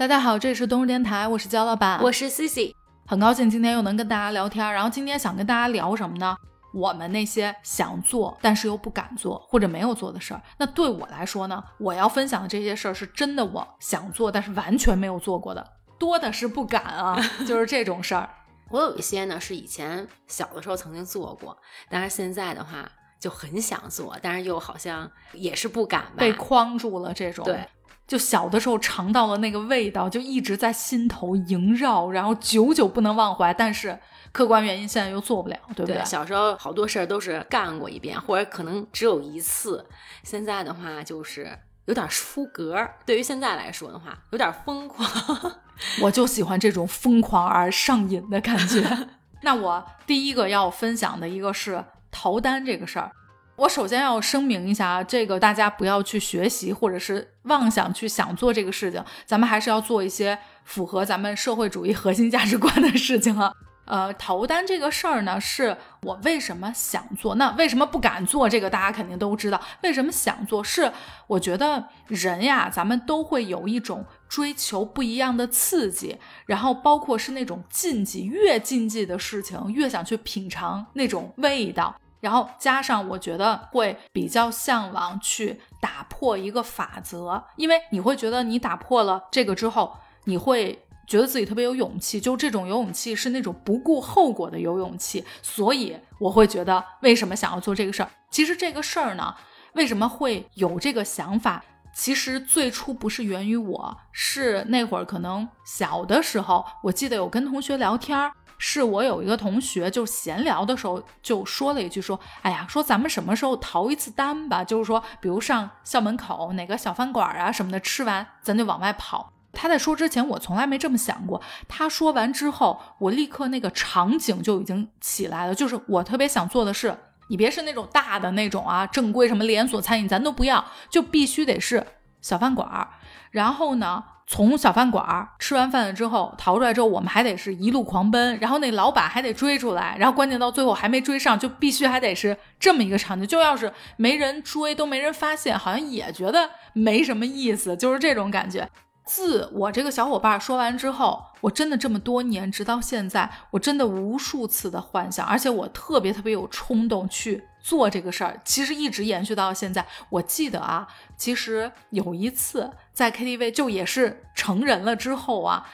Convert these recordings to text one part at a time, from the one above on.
大家好，这里是东日电台，我是焦老板，我是 Cici，很高兴今天又能跟大家聊天。然后今天想跟大家聊什么呢？我们那些想做但是又不敢做或者没有做的事儿。那对我来说呢，我要分享的这些事儿是真的我想做但是完全没有做过的，多的是不敢啊，就是这种事儿。我有一些呢是以前小的时候曾经做过，但是现在的话就很想做，但是又好像也是不敢吧，被框住了这种。对。就小的时候尝到了那个味道，就一直在心头萦绕，然后久久不能忘怀。但是客观原因现在又做不了，对不对？小时候好多事儿都是干过一遍，或者可能只有一次。现在的话就是有点出格。对于现在来说的话，有点疯狂。我就喜欢这种疯狂而上瘾的感觉。那我第一个要分享的一个是逃单这个事儿。我首先要声明一下啊，这个大家不要去学习，或者是妄想去想做这个事情。咱们还是要做一些符合咱们社会主义核心价值观的事情啊。呃，逃单这个事儿呢，是我为什么想做？那为什么不敢做？这个大家肯定都知道。为什么想做？是我觉得人呀，咱们都会有一种追求不一样的刺激，然后包括是那种禁忌，越禁忌的事情，越想去品尝那种味道。然后加上，我觉得会比较向往去打破一个法则，因为你会觉得你打破了这个之后，你会觉得自己特别有勇气，就这种有勇气是那种不顾后果的有勇气，所以我会觉得为什么想要做这个事儿？其实这个事儿呢，为什么会有这个想法？其实最初不是源于我，是那会儿可能小的时候，我记得有跟同学聊天儿。是我有一个同学，就闲聊的时候就说了一句，说，哎呀，说咱们什么时候逃一次单吧？就是说，比如上校门口哪个小饭馆啊什么的，吃完咱就往外跑。他在说之前，我从来没这么想过。他说完之后，我立刻那个场景就已经起来了，就是我特别想做的是，你别是那种大的那种啊，正规什么连锁餐饮，咱都不要，就必须得是小饭馆儿。然后呢？从小饭馆儿吃完饭了之后逃出来之后，我们还得是一路狂奔，然后那老板还得追出来，然后关键到最后还没追上，就必须还得是这么一个场景。就要是没人追，都没人发现，好像也觉得没什么意思，就是这种感觉。自我这个小伙伴说完之后，我真的这么多年，直到现在，我真的无数次的幻想，而且我特别特别有冲动去做这个事儿。其实一直延续到现在。我记得啊，其实有一次在 KTV，就也是成人了之后啊，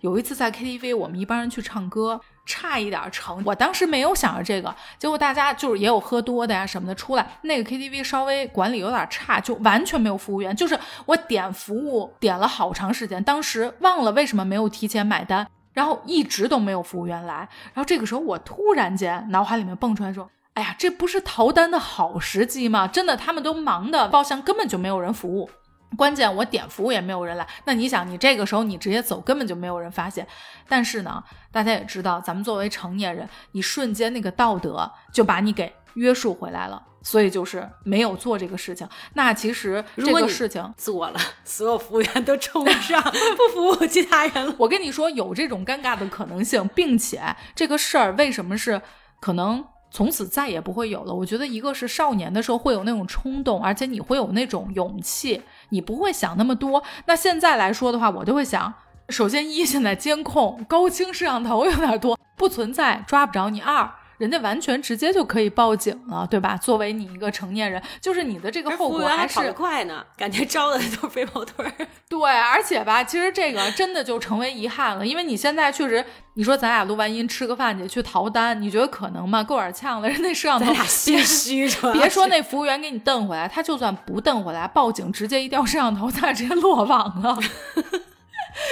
有一次在 KTV，我们一帮人去唱歌。差一点成，我当时没有想着这个，结果大家就是也有喝多的呀什么的出来，那个 KTV 稍微管理有点差，就完全没有服务员，就是我点服务点了好长时间，当时忘了为什么没有提前买单，然后一直都没有服务员来，然后这个时候我突然间脑海里面蹦出来说，哎呀，这不是逃单的好时机吗？真的，他们都忙的包厢根本就没有人服务。关键我点服务也没有人来，那你想，你这个时候你直接走，根本就没有人发现。但是呢，大家也知道，咱们作为成年人，你瞬间那个道德就把你给约束回来了，所以就是没有做这个事情。那其实这个事情做了，所有服务员都冲上，不服务其他人了。我跟你说，有这种尴尬的可能性，并且这个事儿为什么是可能？从此再也不会有了。我觉得一个是少年的时候会有那种冲动，而且你会有那种勇气，你不会想那么多。那现在来说的话，我就会想，首先一现在监控高清摄像头有点多，不存在抓不着你；二。人家完全直接就可以报警了，对吧？作为你一个成年人，就是你的这个后果还是快呢，感觉招的都是飞跑腿儿。对，而且吧，其实这个真的就成为遗憾了，因为你现在确实，你说咱俩录完音吃个饭去去逃单，你觉得可能吗？够点呛了，人那摄像头心虚着，别说那服务员给你瞪回来，他就算不瞪回来，报警直接一调摄像头，咱俩直接落网了。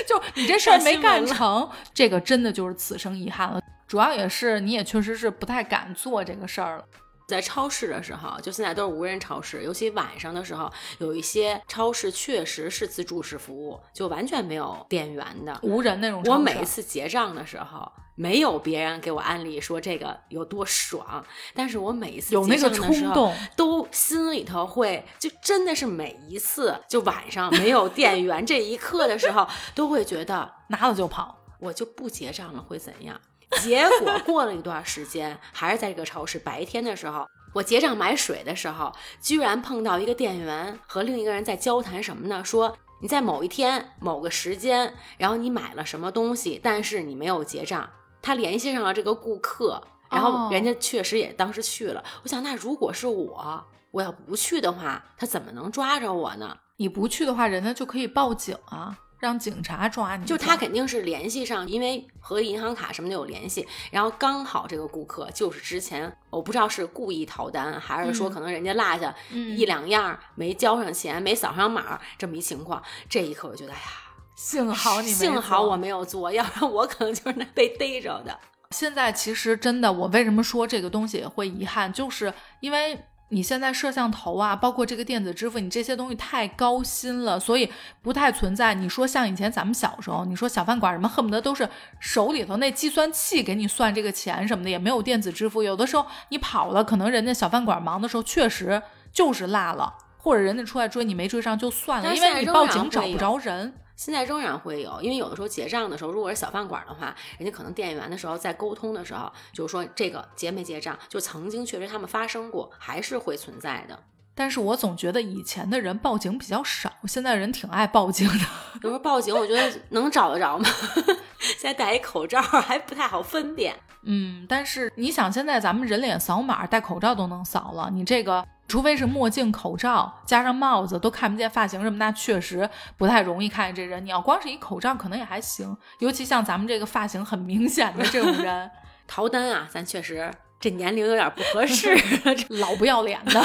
就你这事儿没干成，这个真的就是此生遗憾了。主要也是，你也确实是不太敢做这个事儿了。在超市的时候，就现在都是无人超市，尤其晚上的时候，有一些超市确实是自助式服务，就完全没有店员的，无人那种。我每一次结账的时候，没有别人给我安利说这个有多爽，但是我每一次有那个冲动，都心里头会，就真的是每一次，就晚上没有店员这一刻的时候，都会觉得 拿了就跑，我就不结账了会怎样？结果过了一段时间，还是在这个超市。白天的时候，我结账买水的时候，居然碰到一个店员和另一个人在交谈什么呢？说你在某一天某个时间，然后你买了什么东西，但是你没有结账，他联系上了这个顾客，然后人家确实也当时去了。我想，那如果是我，我要不去的话，他怎么能抓着我呢？你不去的话，人家就可以报警啊。让警察抓你，就他肯定是联系上，因为和银行卡什么的有联系。然后刚好这个顾客就是之前，我不知道是故意逃单，还是说可能人家落下一两样没交上钱、没扫上码这么一情况。这一刻我觉得，哎呀，幸好你，幸好我没有做，要不然我可能就是那被逮着的。现在其实真的，我为什么说这个东西会遗憾，就是因为。你现在摄像头啊，包括这个电子支付，你这些东西太高薪了，所以不太存在。你说像以前咱们小时候，你说小饭馆什么，恨不得都是手里头那计算器给你算这个钱什么的，也没有电子支付。有的时候你跑了，可能人家小饭馆忙的时候确实就是落了，或者人家出来追你没追上就算了，因为你报警找不着人。现在仍然会有，因为有的时候结账的时候，如果是小饭馆的话，人家可能店员的时候在沟通的时候，就是说这个结没结账，就曾经确实他们发生过，还是会存在的。但是我总觉得以前的人报警比较少，现在人挺爱报警的。有时候报警，我觉得能找得着吗？现在戴一口罩还不太好分辨。嗯，但是你想，现在咱们人脸扫码，戴口罩都能扫了，你这个。除非是墨镜、口罩加上帽子都看不见发型什么，那确实不太容易看见这人。你要光是一口罩，可能也还行。尤其像咱们这个发型很明显的这种人，逃单啊，咱确实这年龄有点不合适，老不要脸的。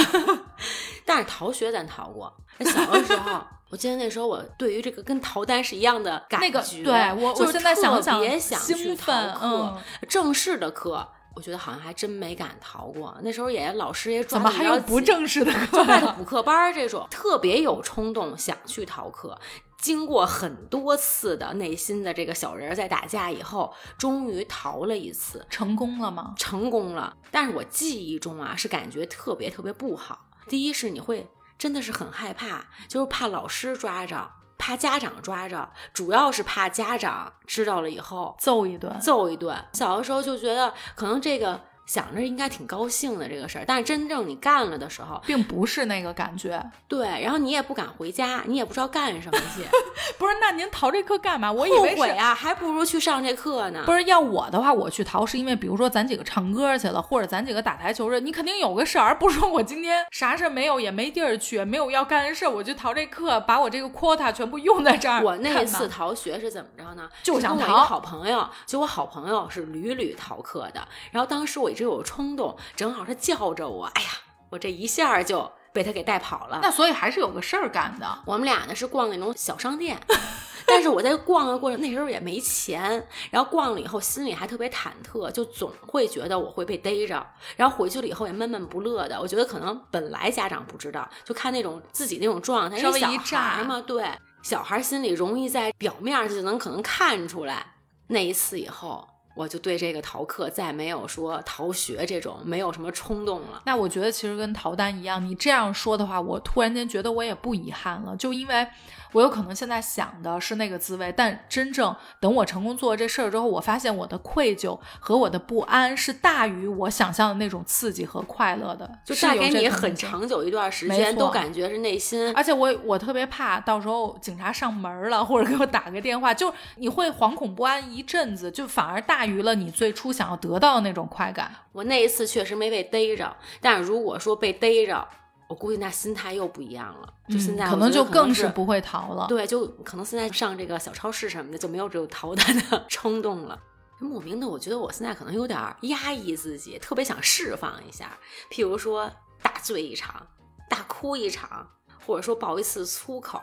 但是逃学咱逃过，小的时候，我记得那时候我对于这个跟逃单是一样的感觉。对我，我现在想特别想去逃课，正式的课。我觉得好像还真没敢逃过，那时候也老师也怎么还有不正式的课？外头补课班这种，特别有冲动想去逃课。经过很多次的内心的这个小人在打架以后，终于逃了一次，成功了吗？成功了。但是我记忆中啊，是感觉特别特别不好。第一是你会真的是很害怕，就是怕老师抓着。怕家长抓着，主要是怕家长知道了以后揍一顿，揍一顿。小的时候就觉得，可能这个。想着应该挺高兴的这个事儿，但是真正你干了的时候，并不是那个感觉。对，然后你也不敢回家，你也不知道干什么去。不是，那您逃这课干嘛？我以为后悔啊，还不如去上这课呢。不是，要我的话，我去逃是因为，比如说咱几个唱歌去了，或者咱几个打台球去，你肯定有个事儿，而不是说我今天啥事儿没有，也没地儿去，没有要干的事儿，我就逃这课，把我这个 quota 全部用在这儿。我那次逃学是怎么着呢？就想逃。我一个好朋友，就我好朋友是屡屡逃课的，然后当时我。只有冲动，正好他叫着我，哎呀，我这一下就被他给带跑了。那所以还是有个事儿干的。我们俩呢是逛那种小商店，但是我在逛的过程那时候也没钱，然后逛了以后心里还特别忐忑，就总会觉得我会被逮着。然后回去了以后也闷闷不乐的。我觉得可能本来家长不知道，就看那种自己那种状态，稍微一炸嘛，对，小孩心里容易在表面就能可能看出来。那一次以后。我就对这个逃课再没有说逃学这种没有什么冲动了。那我觉得其实跟逃单一样，你这样说的话，我突然间觉得我也不遗憾了，就因为。我有可能现在想的是那个滋味，但真正等我成功做了这事儿之后，我发现我的愧疚和我的不安是大于我想象的那种刺激和快乐的，就带给你很长久一段时间都感觉是内心。而且我我特别怕到时候警察上门了，或者给我打个电话，就你会惶恐不安一阵子，就反而大于了你最初想要得到的那种快感。我那一次确实没被逮着，但是如果说被逮着。我估计那心态又不一样了，就现在可能就更是不会逃了。对，就可能现在上这个小超市什么的就没有这种逃单 的冲动了。莫名的，我觉得我现在可能有点压抑自己，特别想释放一下，譬如说大醉一场、大哭一场，或者说爆一次粗口，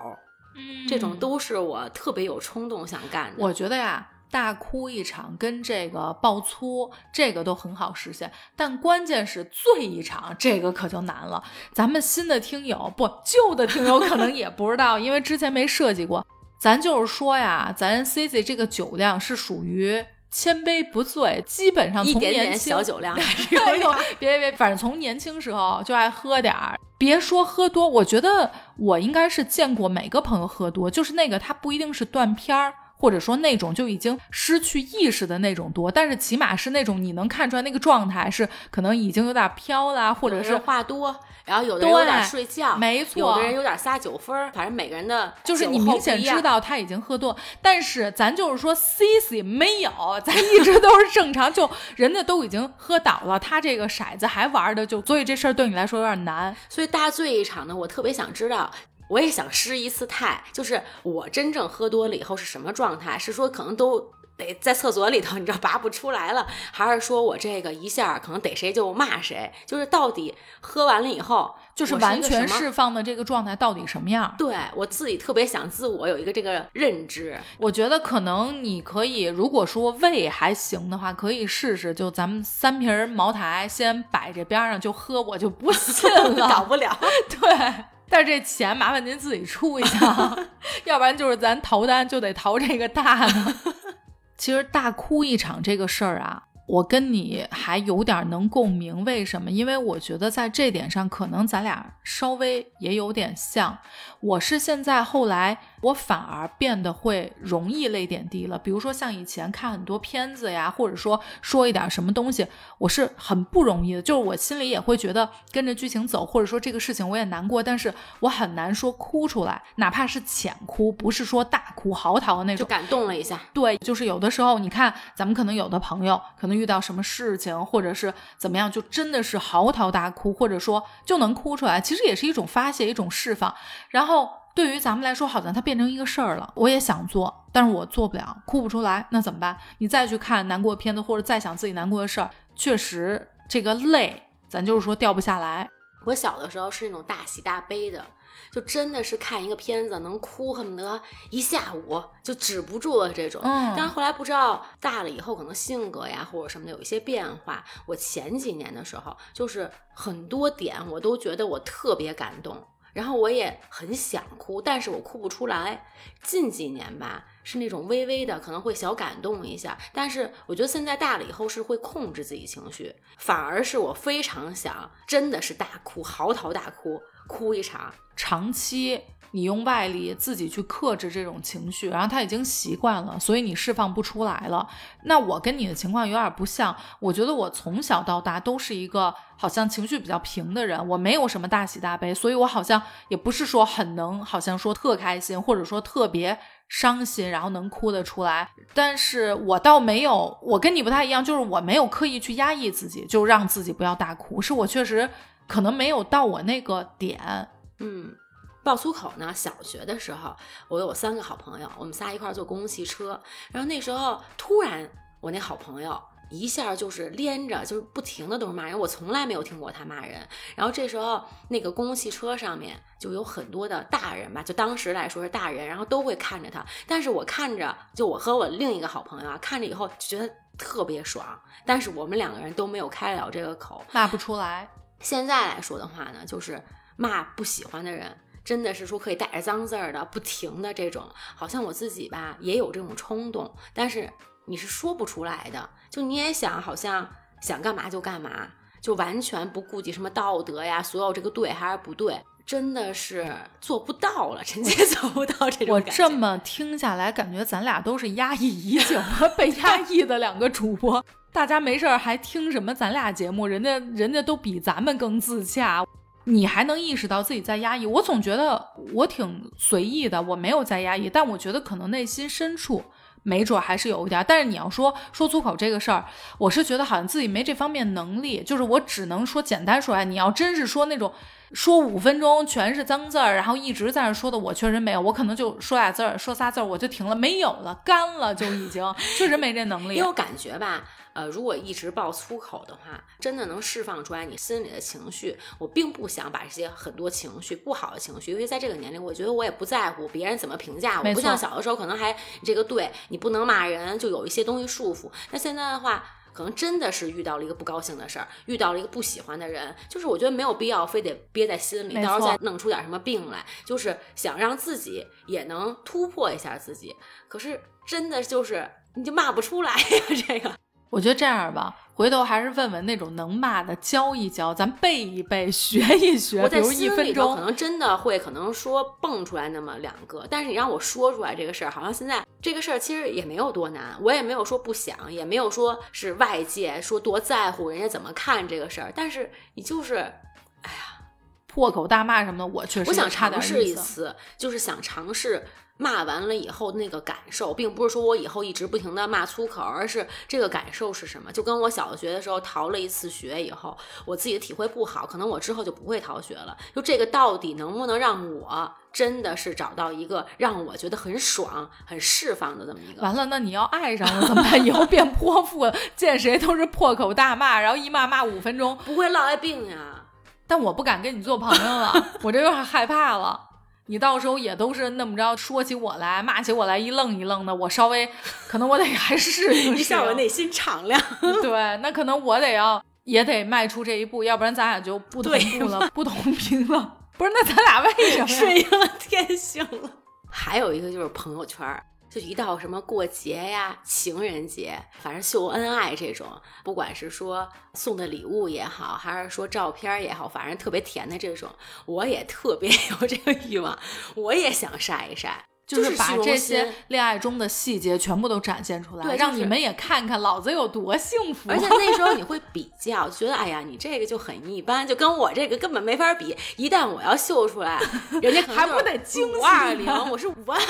这种都是我特别有冲动想干的。我觉得呀。大哭一场跟这个爆粗，这个都很好实现，但关键是醉一场，这个可就难了。咱们新的听友不旧的听友可能也不知道，因为之前没设计过。咱就是说呀，咱 C C 这个酒量是属于千杯不醉，基本上从年轻小酒量，别别别，反正从年轻时候就爱喝点儿。别说喝多，我觉得我应该是见过每个朋友喝多，就是那个他不一定是断片儿。或者说那种就已经失去意识的那种多，但是起码是那种你能看出来那个状态是可能已经有点飘啦，或者是话多，然后有的人有点睡觉，没错，有的人有点撒酒疯儿，反正每个人的就是你明显知道他已经喝多，但是咱就是说 C C 没有，咱一直都是正常，就人家都已经喝倒了，他这个骰子还玩的就，所以这事儿对你来说有点难，所以大醉一场呢，我特别想知道。我也想失一次态，就是我真正喝多了以后是什么状态？是说可能都得在厕所里头，你知道拔不出来了，还是说我这个一下可能逮谁就骂谁？就是到底喝完了以后，就是完全释放的这个状态到底什么样？对我自己特别想自我有一个这个认知。我觉得可能你可以，如果说胃还行的话，可以试试，就咱们三瓶茅台先摆这边上就喝，我就不信了，搞不了。对。但是这钱麻烦您自己出一下，要不然就是咱逃单就得逃这个大的。其实大哭一场这个事儿啊。我跟你还有点能共鸣，为什么？因为我觉得在这点上，可能咱俩稍微也有点像。我是现在后来，我反而变得会容易泪点低了。比如说像以前看很多片子呀，或者说说一点什么东西，我是很不容易的。就是我心里也会觉得跟着剧情走，或者说这个事情我也难过，但是我很难说哭出来，哪怕是浅哭，不是说大哭嚎啕的那种，就感动了一下。对，就是有的时候，你看咱们可能有的朋友可能。遇到什么事情，或者是怎么样，就真的是嚎啕大哭，或者说就能哭出来，其实也是一种发泄，一种释放。然后对于咱们来说，好像它变成一个事儿了。我也想做，但是我做不了，哭不出来，那怎么办？你再去看难过片子，或者再想自己难过的事儿，确实这个泪，咱就是说掉不下来。我小的时候是那种大喜大悲的。就真的是看一个片子能哭，恨不得一下午就止不住了这种。但是后来不知道大了以后，可能性格呀或者什么的有一些变化。我前几年的时候，就是很多点我都觉得我特别感动，然后我也很想哭，但是我哭不出来。近几年吧，是那种微微的可能会小感动一下，但是我觉得现在大了以后是会控制自己情绪，反而是我非常想真的是大哭，嚎啕大哭。哭一场，长期你用外力自己去克制这种情绪，然后他已经习惯了，所以你释放不出来了。那我跟你的情况有点不像，我觉得我从小到大都是一个好像情绪比较平的人，我没有什么大喜大悲，所以我好像也不是说很能，好像说特开心，或者说特别伤心，然后能哭得出来。但是我倒没有，我跟你不太一样，就是我没有刻意去压抑自己，就让自己不要大哭，是我确实。可能没有到我那个点，嗯，爆粗口呢。小学的时候，我有三个好朋友，我们仨一块坐公共汽车，然后那时候突然，我那好朋友一下就是连着，就是不停的都是骂人，我从来没有听过他骂人。然后这时候，那个公共汽车上面就有很多的大人吧，就当时来说是大人，然后都会看着他。但是我看着，就我和我另一个好朋友啊，看着以后就觉得特别爽，但是我们两个人都没有开了这个口，骂不出来。现在来说的话呢，就是骂不喜欢的人，真的是说可以带着脏字儿的，不停的这种，好像我自己吧也有这种冲动，但是你是说不出来的，就你也想，好像想干嘛就干嘛，就完全不顾及什么道德呀，所有这个对还是不对，真的是做不到了，臣妾 做不到这种。我这么听下来，感觉咱俩都是压抑已久、被压抑的两个主播。大家没事儿还听什么咱俩节目？人家人家都比咱们更自洽，你还能意识到自己在压抑？我总觉得我挺随意的，我没有在压抑，但我觉得可能内心深处没准还是有一点。但是你要说说粗口这个事儿，我是觉得好像自己没这方面能力，就是我只能说简单说来，你要真是说那种。说五分钟全是脏字儿，然后一直在那说的，我确实没有，我可能就说俩字儿，说仨字儿我就停了，没有了，干了就已经，确实没这能力。因为我感觉吧，呃，如果一直爆粗口的话，真的能释放出来你心里的情绪。我并不想把这些很多情绪不好的情绪，因为在这个年龄，我觉得我也不在乎别人怎么评价我，不像小的时候可能还这个对你不能骂人，就有一些东西束缚。那现在的话。可能真的是遇到了一个不高兴的事儿，遇到了一个不喜欢的人，就是我觉得没有必要非得憋在心里，到时候再弄出点什么病来，就是想让自己也能突破一下自己。可是真的就是你就骂不出来呀，这个。我觉得这样吧，回头还是问问那种能骂的，教一教，咱背一背，学一学。我在心里头可，能真的会，可能说蹦出来那么两个，但是你让我说出来这个事儿，好像现在这个事儿其实也没有多难，我也没有说不想，也没有说是外界说多在乎人家怎么看这个事儿，但是你就是哎呀破口大骂什么的，我确实我想尝试意思。一次，就是想尝试骂完了以后那个感受，并不是说我以后一直不停的骂粗口，而是这个感受是什么？就跟我小学的时候逃了一次学以后，我自己的体会不好，可能我之后就不会逃学了。就这个到底能不能让我真的是找到一个让我觉得很爽、很释放的这么一个？完了，那你要爱上了怎么办？以后变泼妇了，见谁都是破口大骂，然后一骂骂五分钟。不会落爱病呀？但我不敢跟你做朋友了，我这有点害怕了。你到时候也都是那么着说起我来，骂起我来一愣一愣的，我稍微可能我得还适应一。下我内心敞亮。对，那可能我得要也得迈出这一步，要不然咱俩就不同对步了，不同频了。不是，那咱俩为什么呀？顺应了天性了。还有一个就是朋友圈儿，就一到什么过节呀、情人节，反正秀恩爱这种，不管是说送的礼物也好，还是说照片儿也好，反正特别甜的这种，我也特别 有这个欲望，我也想晒一晒。就是把这些恋爱中的细节全部都展现出来，对就是让你们也看看老子有多幸福。而且那时候你 会比较，觉得哎呀，你这个就很一般，就跟我这个根本没法比。一旦我要秀出来，人家还不得惊二零，我是五二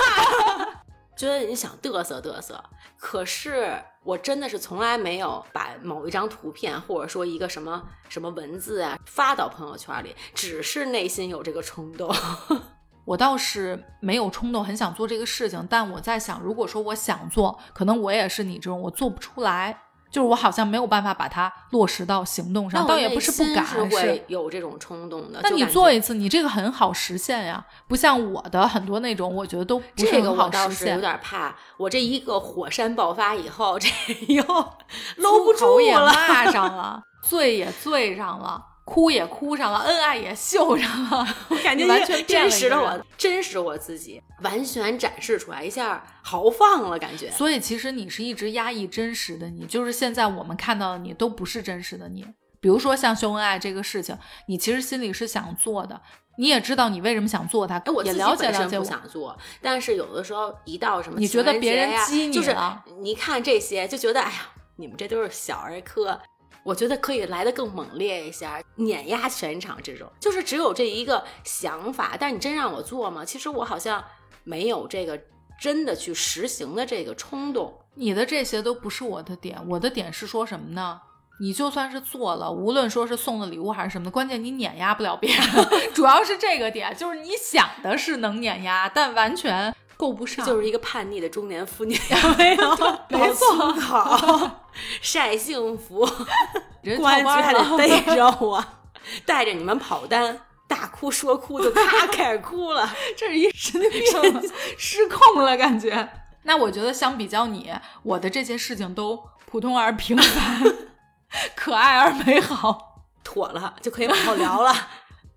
觉得你想嘚瑟嘚瑟。可是我真的是从来没有把某一张图片或者说一个什么什么文字啊发到朋友圈里，只是内心有这个冲动。我倒是没有冲动，很想做这个事情，但我在想，如果说我想做，可能我也是你这种，我做不出来，就是我好像没有办法把它落实到行动上，倒也不是不敢，是会有这种冲动的。那你做一次，你这个很好实现呀，不像我的很多那种，我觉得都不是这个我倒是有。点怕，我这一个火山爆发以后，这 又搂不住了。骂 上了，醉也醉上了，哭也哭上了，恩爱也秀上了，我感觉完全真实的我，真实我自己完全展示出来，一下豪放了，感觉。所以其实你是一直压抑真实的你，就是现在我们看到的你都不是真实的你。比如说像秀恩爱这个事情，你其实心里是想做的，你也知道你为什么想做它，哎，我也自己了解了不想做，但是有的时候一到什么你觉得别人激你就是了你一看这些就觉得，哎呀，你们这都是小儿科。我觉得可以来的更猛烈一下，碾压全场这种，就是只有这一个想法。但你真让我做吗？其实我好像没有这个真的去实行的这个冲动。你的这些都不是我的点，我的点是说什么呢？你就算是做了，无论说是送的礼物还是什么，关键你碾压不了别人，主要是这个点，就是你想的是能碾压，但完全够不上。就是一个叛逆的中年妇女，没有，没错 晒幸福，人公安局还得逮着我，带着你们跑单，大哭说哭就咔开始哭了。这是一神经病，失控了感觉。那我觉得相比较你，我的这些事情都普通而平凡，可爱而美好。妥了，就可以往后聊了。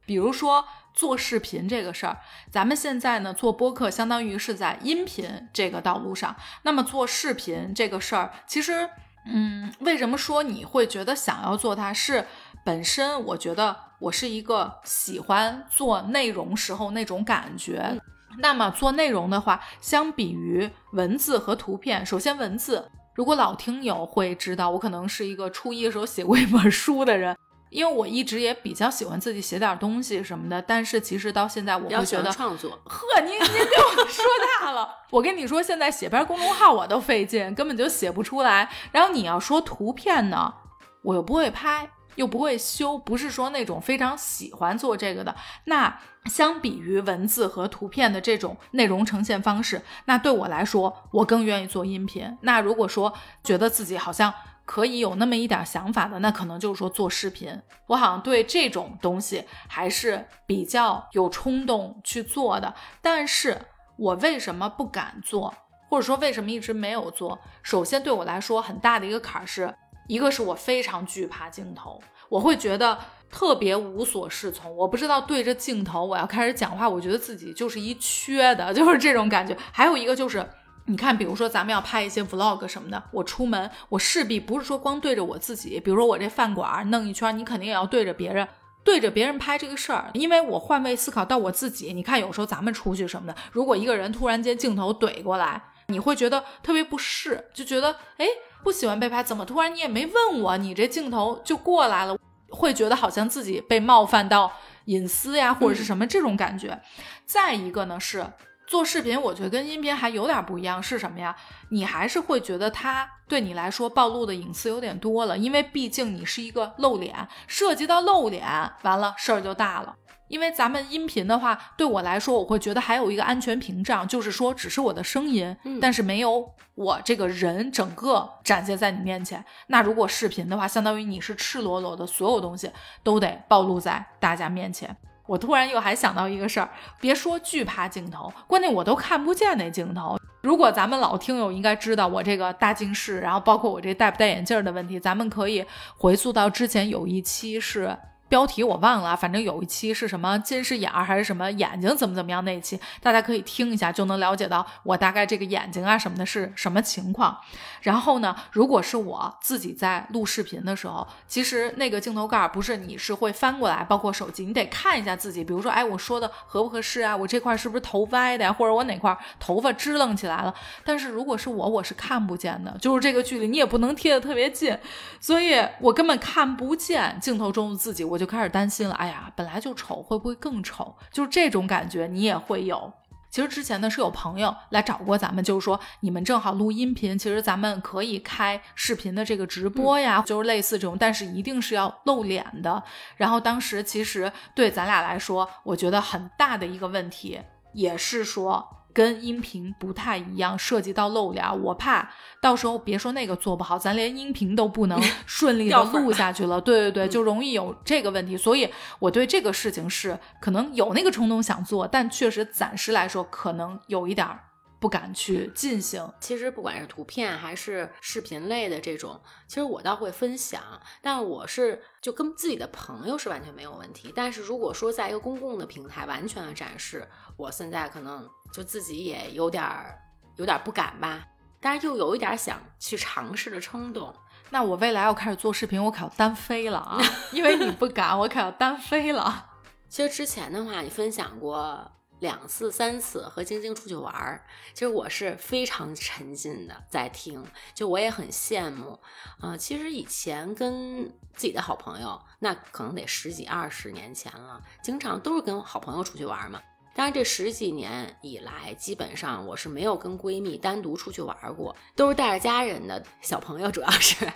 比如说做视频这个事儿，咱们现在呢做播客，相当于是在音频这个道路上。那么做视频这个事儿，其实，嗯，为什么说你会觉得想要做它？是本身我觉得我是一个喜欢做内容时候那种感觉。那么做内容的话，相比于文字和图片，首先文字，如果老听友会知道，我可能是一个初一的时候写过一本书的人。因为我一直也比较喜欢自己写点东西什么的，但是其实到现在我比较喜欢会觉得，创作，呵，您您给我说大了。我跟你说，现在写篇公众号我都费劲，根本就写不出来。然后你要说图片呢，我又不会拍，又不会修，不是说那种非常喜欢做这个的。那相比于文字和图片的这种内容呈现方式，那对我来说，我更愿意做音频。那如果说觉得自己好像可以有那么一点想法的，那可能就是说做视频。我好像对这种东西还是比较有冲动去做的。但是我为什么不敢做，或者说为什么一直没有做？首先对我来说很大的一个坎儿是，一个是我非常惧怕镜头，我会觉得特别无所适从。我不知道对着镜头我要开始讲话，我觉得自己就是一缺的，就是这种感觉。还有一个就是。你看，比如说咱们要拍一些 vlog 什么的，我出门我势必不是说光对着我自己，比如说我这饭馆弄一圈，你肯定也要对着别人，对着别人拍这个事儿，因为我换位思考到我自己。你看，有时候咱们出去什么的，如果一个人突然间镜头怼过来，你会觉得特别不适，就觉得哎，不喜欢被拍，怎么突然你也没问我，你这镜头就过来了，会觉得好像自己被冒犯到隐私呀，或者是什么这种感觉。再一个呢是。做视频，我觉得跟音频还有点不一样，是什么呀？你还是会觉得它对你来说暴露的隐私有点多了，因为毕竟你是一个露脸，涉及到露脸，完了事儿就大了。因为咱们音频的话，对我来说，我会觉得还有一个安全屏障，就是说只是我的声音，但是没有我这个人整个展现在你面前。那如果视频的话，相当于你是赤裸裸的，所有东西都得暴露在大家面前。我突然又还想到一个事儿，别说惧怕镜头，关键我都看不见那镜头。如果咱们老听友应该知道我这个大近视，然后包括我这戴不戴眼镜的问题，咱们可以回溯到之前有一期是。标题我忘了，反正有一期是什么近视眼儿还是什么眼睛怎么怎么样那一期，大家可以听一下，就能了解到我大概这个眼睛啊什么的是什么情况。然后呢，如果是我自己在录视频的时候，其实那个镜头盖不是你是会翻过来，包括手机，你得看一下自己，比如说，哎，我说的合不合适啊？我这块是不是头歪的呀？或者我哪块头发支棱起来了？但是如果是我，我是看不见的，就是这个距离你也不能贴得特别近，所以我根本看不见镜头中的自己。我。我就开始担心了，哎呀，本来就丑，会不会更丑？就是这种感觉，你也会有。其实之前呢是有朋友来找过咱们，就是说你们正好录音频，其实咱们可以开视频的这个直播呀，就是类似这种，但是一定是要露脸的。然后当时其实对咱俩来说，我觉得很大的一个问题也是说。跟音频不太一样，涉及到露脸，我怕到时候别说那个做不好，咱连音频都不能 顺利的录下去了。对对对，就容易有这个问题。所以我对这个事情是可能有那个冲动想做，但确实暂时来说可能有一点儿。不敢去进行。其实不管是图片还是视频类的这种，其实我倒会分享，但我是就跟自己的朋友是完全没有问题。但是如果说在一个公共的平台完全的展示，我现在可能就自己也有点儿有点不敢吧，但是又有一点想去尝试的冲动。那我未来要开始做视频，我可要单飞了啊！因为你不敢，我可要单飞了。其实之前的话，你分享过。两次、三次和晶晶出去玩儿，其实我是非常沉浸的在听，就我也很羡慕。啊，其实以前跟自己的好朋友，那可能得十几二十年前了，经常都是跟好朋友出去玩嘛。当然，这十几年以来，基本上我是没有跟闺蜜单独出去玩过，都是带着家人的小朋友，主要是。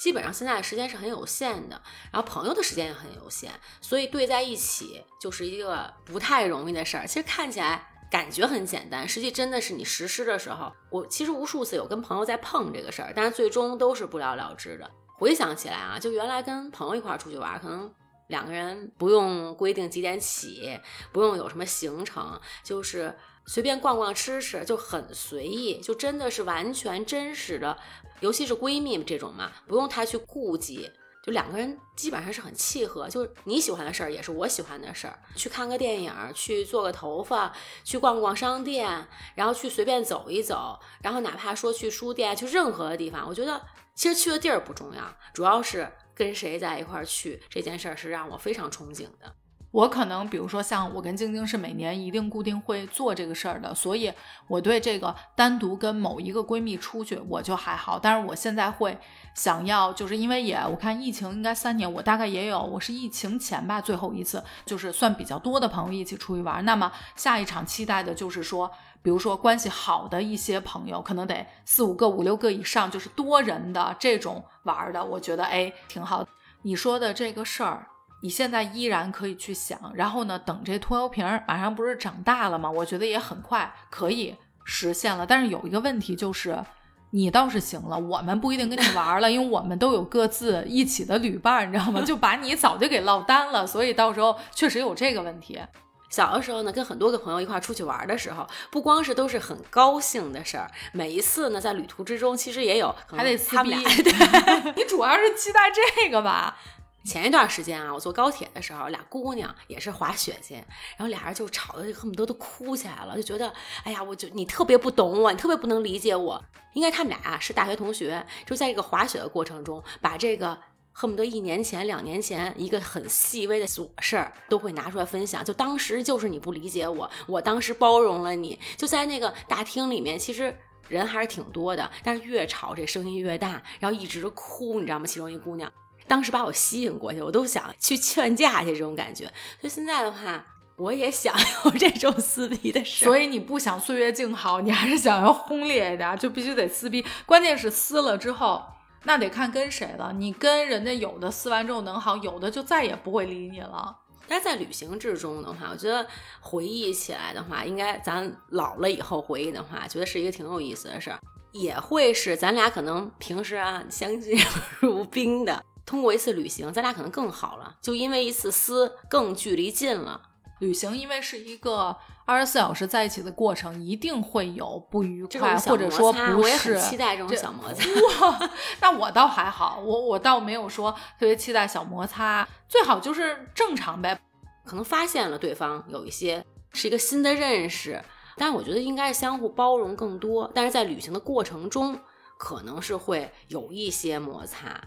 基本上现在的时间是很有限的，然后朋友的时间也很有限，所以对在一起就是一个不太容易的事儿。其实看起来感觉很简单，实际真的是你实施的时候，我其实无数次有跟朋友在碰这个事儿，但是最终都是不了了之的。回想起来啊，就原来跟朋友一块儿出去玩，可能两个人不用规定几点起，不用有什么行程，就是随便逛逛吃吃，就很随意，就真的是完全真实的。尤其是闺蜜这种嘛，不用太去顾忌，就两个人基本上是很契合，就是你喜欢的事儿也是我喜欢的事儿，去看个电影，去做个头发，去逛逛商店，然后去随便走一走，然后哪怕说去书店，去任何的地方，我觉得其实去的地儿不重要，主要是跟谁在一块儿去这件事儿是让我非常憧憬的。我可能，比如说像我跟晶晶是每年一定固定会做这个事儿的，所以我对这个单独跟某一个闺蜜出去我就还好。但是我现在会想要，就是因为也我看疫情应该三年，我大概也有，我是疫情前吧最后一次，就是算比较多的朋友一起出去玩。那么下一场期待的就是说，比如说关系好的一些朋友，可能得四五个、五六个以上，就是多人的这种玩的，我觉得哎挺好。你说的这个事儿。你现在依然可以去想，然后呢，等这拖油瓶马上不是长大了吗？我觉得也很快可以实现了。但是有一个问题就是，你倒是行了，我们不一定跟你玩了，因为我们都有各自一起的旅伴，你知道吗？就把你早就给落单了，所以到时候确实有这个问题。小的时候呢，跟很多个朋友一块出去玩的时候，不光是都是很高兴的事儿，每一次呢，在旅途之中其实也有还得他们俩。对，你主要是期待这个吧。前一段时间啊，我坐高铁的时候，俩姑娘也是滑雪去，然后俩人就吵得恨不得都哭起来了，就觉得，哎呀，我就你特别不懂我，你特别不能理解我。应该他们俩啊是大学同学，就在这个滑雪的过程中，把这个恨不得一年前、两年前一个很细微的琐事儿都会拿出来分享。就当时就是你不理解我，我当时包容了你。就在那个大厅里面，其实人还是挺多的，但是越吵这声音越大，然后一直哭，你知道吗？其中一姑娘。当时把我吸引过去，我都想去劝架去，这种感觉。所以现在的话，我也想 有这种撕逼的事。所以你不想岁月静好，你还是想要轰烈一点，就必须得撕逼。关键是撕了之后，那得看跟谁了。你跟人家有的撕完之后能好，有的就再也不会理你了。但是在旅行之中的话，我觉得回忆起来的话，应该咱老了以后回忆的话，觉得是一个挺有意思的事儿，也会是咱俩可能平时啊相敬 如宾的。通过一次旅行，咱俩可能更好了。就因为一次撕，更距离近了。旅行因为是一个二十四小时在一起的过程，一定会有不愉快，或者说不是。我也很期待这种小摩擦。哇 那我倒还好，我我倒没有说特别期待小摩擦，最好就是正常呗。可能发现了对方有一些是一个新的认识，但我觉得应该是相互包容更多。但是在旅行的过程中，可能是会有一些摩擦。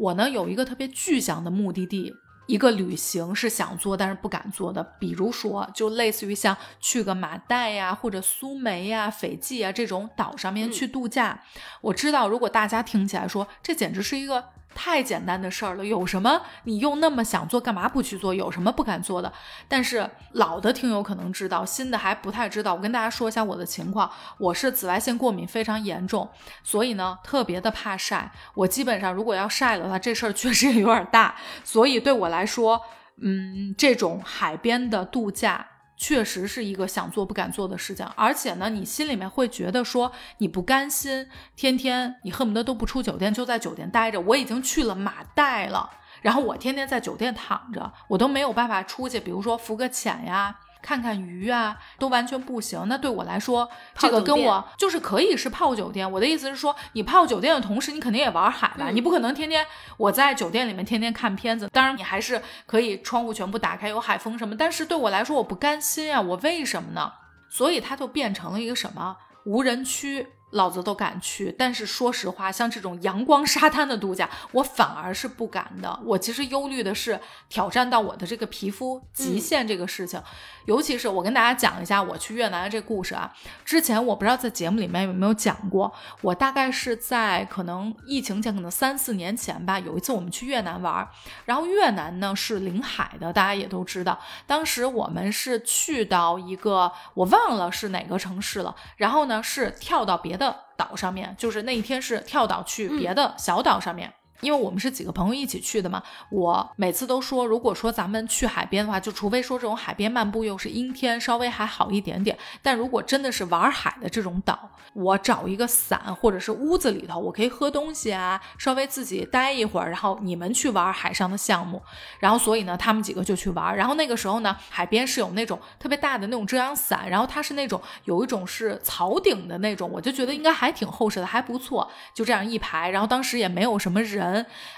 我呢有一个特别具象的目的地，一个旅行是想做但是不敢做的，比如说就类似于像去个马代呀或者苏梅呀、斐济啊这种岛上面去度假。我知道如果大家听起来说这简直是一个。太简单的事儿了，有什么你又那么想做，干嘛不去做？有什么不敢做的？但是老的听友可能知道，新的还不太知道。我跟大家说一下我的情况，我是紫外线过敏非常严重，所以呢特别的怕晒。我基本上如果要晒的话，这事儿确实也有点大。所以对我来说，嗯，这种海边的度假。确实是一个想做不敢做的事情，而且呢，你心里面会觉得说你不甘心，天天你恨不得都不出酒店，就在酒店待着。我已经去了马代了，然后我天天在酒店躺着，我都没有办法出去，比如说浮个潜呀。看看鱼啊，都完全不行。那对我来说，这个跟我就是可以是泡酒店。我的意思是说，你泡酒店的同时，你肯定也玩海吧？你不可能天天我在酒店里面天天看片子。当然，你还是可以窗户全部打开，有海风什么。但是对我来说，我不甘心啊！我为什么呢？所以它就变成了一个什么无人区。老子都敢去，但是说实话，像这种阳光沙滩的度假，我反而是不敢的。我其实忧虑的是挑战到我的这个皮肤极限这个事情。尤其是我跟大家讲一下我去越南的这故事啊，之前我不知道在节目里面有没有讲过。我大概是在可能疫情前，可能三四年前吧，有一次我们去越南玩，然后越南呢是临海的，大家也都知道。当时我们是去到一个我忘了是哪个城市了，然后呢是跳到别的岛上面，就是那一天是跳岛去别的小岛上面。因为我们是几个朋友一起去的嘛，我每次都说，如果说咱们去海边的话，就除非说这种海边漫步又是阴天，稍微还好一点点。但如果真的是玩海的这种岛，我找一个伞或者是屋子里头，我可以喝东西啊，稍微自己待一会儿，然后你们去玩海上的项目。然后所以呢，他们几个就去玩。然后那个时候呢，海边是有那种特别大的那种遮阳伞，然后它是那种有一种是草顶的那种，我就觉得应该还挺厚实的，还不错。就这样一排，然后当时也没有什么人，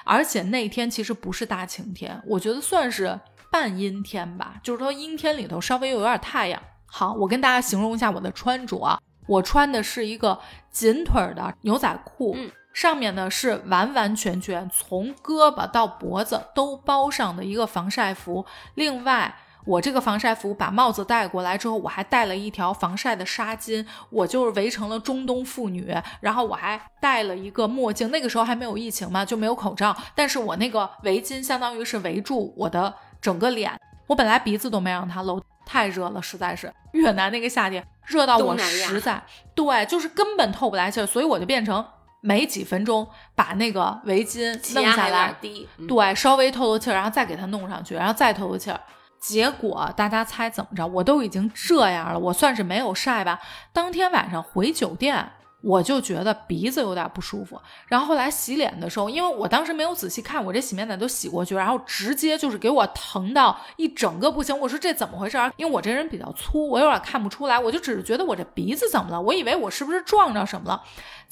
而且那天其实不是大晴天，我觉得算是半阴天吧，就是说阴天里头稍微又有点太阳。好，我跟大家形容一下我的穿着啊。我穿的是一个紧腿的牛仔裤，上面呢是完完全全从胳膊到脖子都包上的一个防晒服。另外，我这个防晒服把帽子戴过来之后，我还戴了一条防晒的纱巾，我就是围成了中东妇女。然后我还戴了一个墨镜，那个时候还没有疫情嘛，就没有口罩。但是我那个围巾相当于是围住我的整个脸，我本来鼻子都没让它露。太热了，实在是越南那个夏天热到我实在对，就是根本透不来气儿，所以我就变成没几分钟把那个围巾弄下来，对，稍微透透气儿，然后再给它弄上去，然后再透透气儿。结果大家猜怎么着？我都已经这样了，我算是没有晒吧。当天晚上回酒店。我就觉得鼻子有点不舒服，然后后来洗脸的时候，因为我当时没有仔细看，我这洗面奶都洗过去，然后直接就是给我疼到一整个不行。我说这怎么回事？因为我这人比较粗，我有点看不出来，我就只是觉得我这鼻子怎么了？我以为我是不是撞着什么了？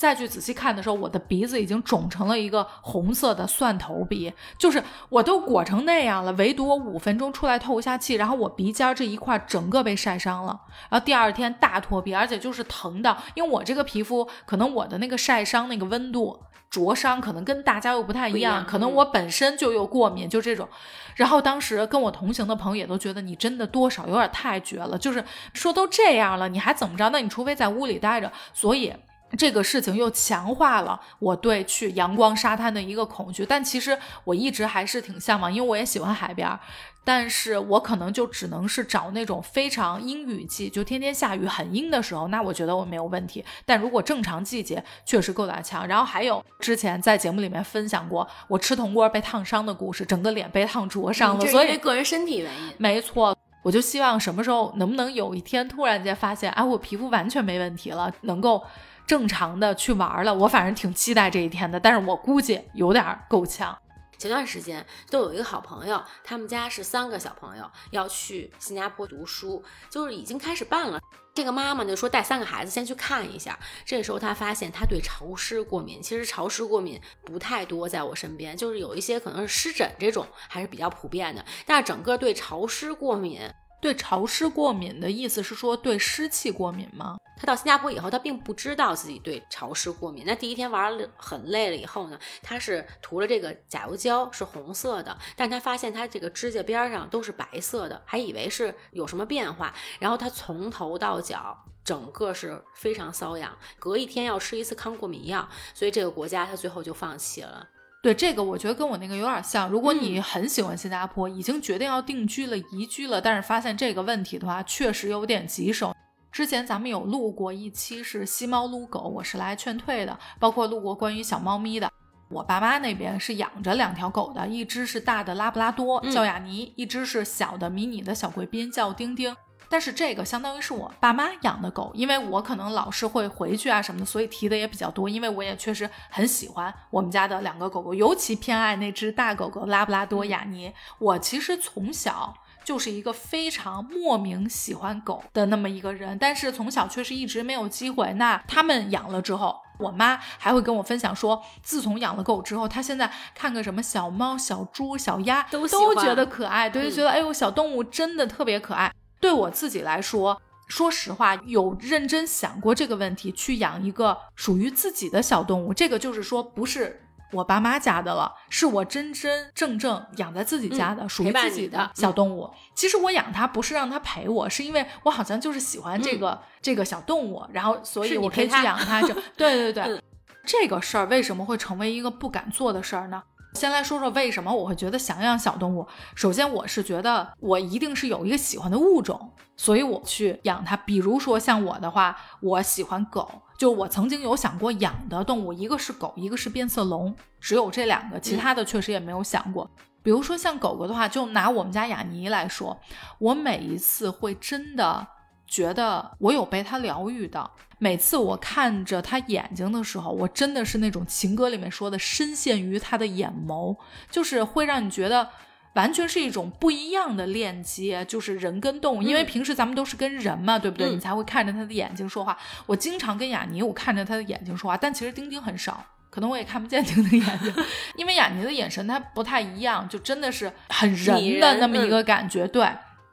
再去仔细看的时候，我的鼻子已经肿成了一个红色的蒜头鼻，就是我都裹成那样了，唯独我五分钟出来透一下气，然后我鼻尖这一块整个被晒伤了，然后第二天大脱皮，而且就是疼的，因为我这个皮肤可能我的那个晒伤那个温度灼伤可能跟大家又不太一样，可能我本身就又过敏，就这种。然后当时跟我同行的朋友也都觉得你真的多少有点太绝了，就是说都这样了，你还怎么着？那你除非在屋里待着，所以。这个事情又强化了我对去阳光沙滩的一个恐惧，但其实我一直还是挺向往，因为我也喜欢海边。但是我可能就只能是找那种非常阴雨季，就天天下雨很阴的时候，那我觉得我没有问题。但如果正常季节，确实够打枪。然后还有之前在节目里面分享过我吃铜锅被烫伤的故事，整个脸被烫灼伤了，所以个人身体原因。没错，我就希望什么时候能不能有一天突然间发现，哎，我皮肤完全没问题了，能够。正常的去玩了，我反正挺期待这一天的，但是我估计有点够呛。前段时间都有一个好朋友，他们家是三个小朋友要去新加坡读书，就是已经开始办了。这个妈妈就说带三个孩子先去看一下。这时候她发现她对潮湿过敏，其实潮湿过敏不太多，在我身边就是有一些可能是湿疹这种还是比较普遍的，但是整个对潮湿过敏。对潮湿过敏的意思是说对湿气过敏吗？他到新加坡以后，他并不知道自己对潮湿过敏。那第一天玩了很累了以后呢，他是涂了这个甲油胶，是红色的，但他发现他这个指甲边上都是白色的，还以为是有什么变化。然后他从头到脚整个是非常瘙痒，隔一天要吃一次抗过敏药，所以这个国家他最后就放弃了。对这个，我觉得跟我那个有点像。如果你很喜欢新加坡，已经决定要定居了、移居了，但是发现这个问题的话，确实有点棘手。之前咱们有录过一期是吸猫撸狗，我是来劝退的，包括录过关于小猫咪的。我爸妈那边是养着两条狗的，一只是大的拉布拉多，叫雅尼；一只是小的迷你的小贵宾，叫丁丁。但是这个相当于是我爸妈养的狗，因为我可能老是会回去啊什么的，所以提的也比较多。因为我也确实很喜欢我们家的两个狗狗，尤其偏爱那只大狗狗拉布拉多雅尼。我其实从小就是一个非常莫名喜欢狗的那么一个人，但是从小却是一直没有机会。那他们养了之后，我妈还会跟我分享说，自从养了狗之后，她现在看个什么小猫、小猪、小鸭都都觉得可爱，对，就觉得哎呦小动物真的特别可爱。对我自己来说，说实话，有认真想过这个问题，去养一个属于自己的小动物。这个就是说，不是我爸妈家的了，是我真真正正养在自己家的，属于自己的小动物。其实我养它不是让它陪我，是因为我好像就是喜欢这个这个小动物，然后所以我可以去养它。就对对对，这个事儿为什么会成为一个不敢做的事儿呢？先来说说为什么我会觉得想养小动物。首先，我是觉得我一定是有一个喜欢的物种，所以我去养它。比如说像我的话，我喜欢狗，就我曾经有想过养的动物，一个是狗，一个是变色龙，只有这两个，其他的确实也没有想过。比如说像狗狗的话，就拿我们家雅尼来说，我每一次会真的。觉得我有被它疗愈到。每次我看着它眼睛的时候，我真的是那种情歌里面说的深陷于它的眼眸，就是会让你觉得完全是一种不一样的链接，就是人跟动物。因为平时咱们都是跟人嘛，对不对？你才会看着他的眼睛说话。我经常跟雅尼，我看着他的眼睛说话，但其实丁丁很少，可能我也看不见丁丁眼睛，因为雅尼的眼神它不太一样，就真的是很人的那么一个感觉，对。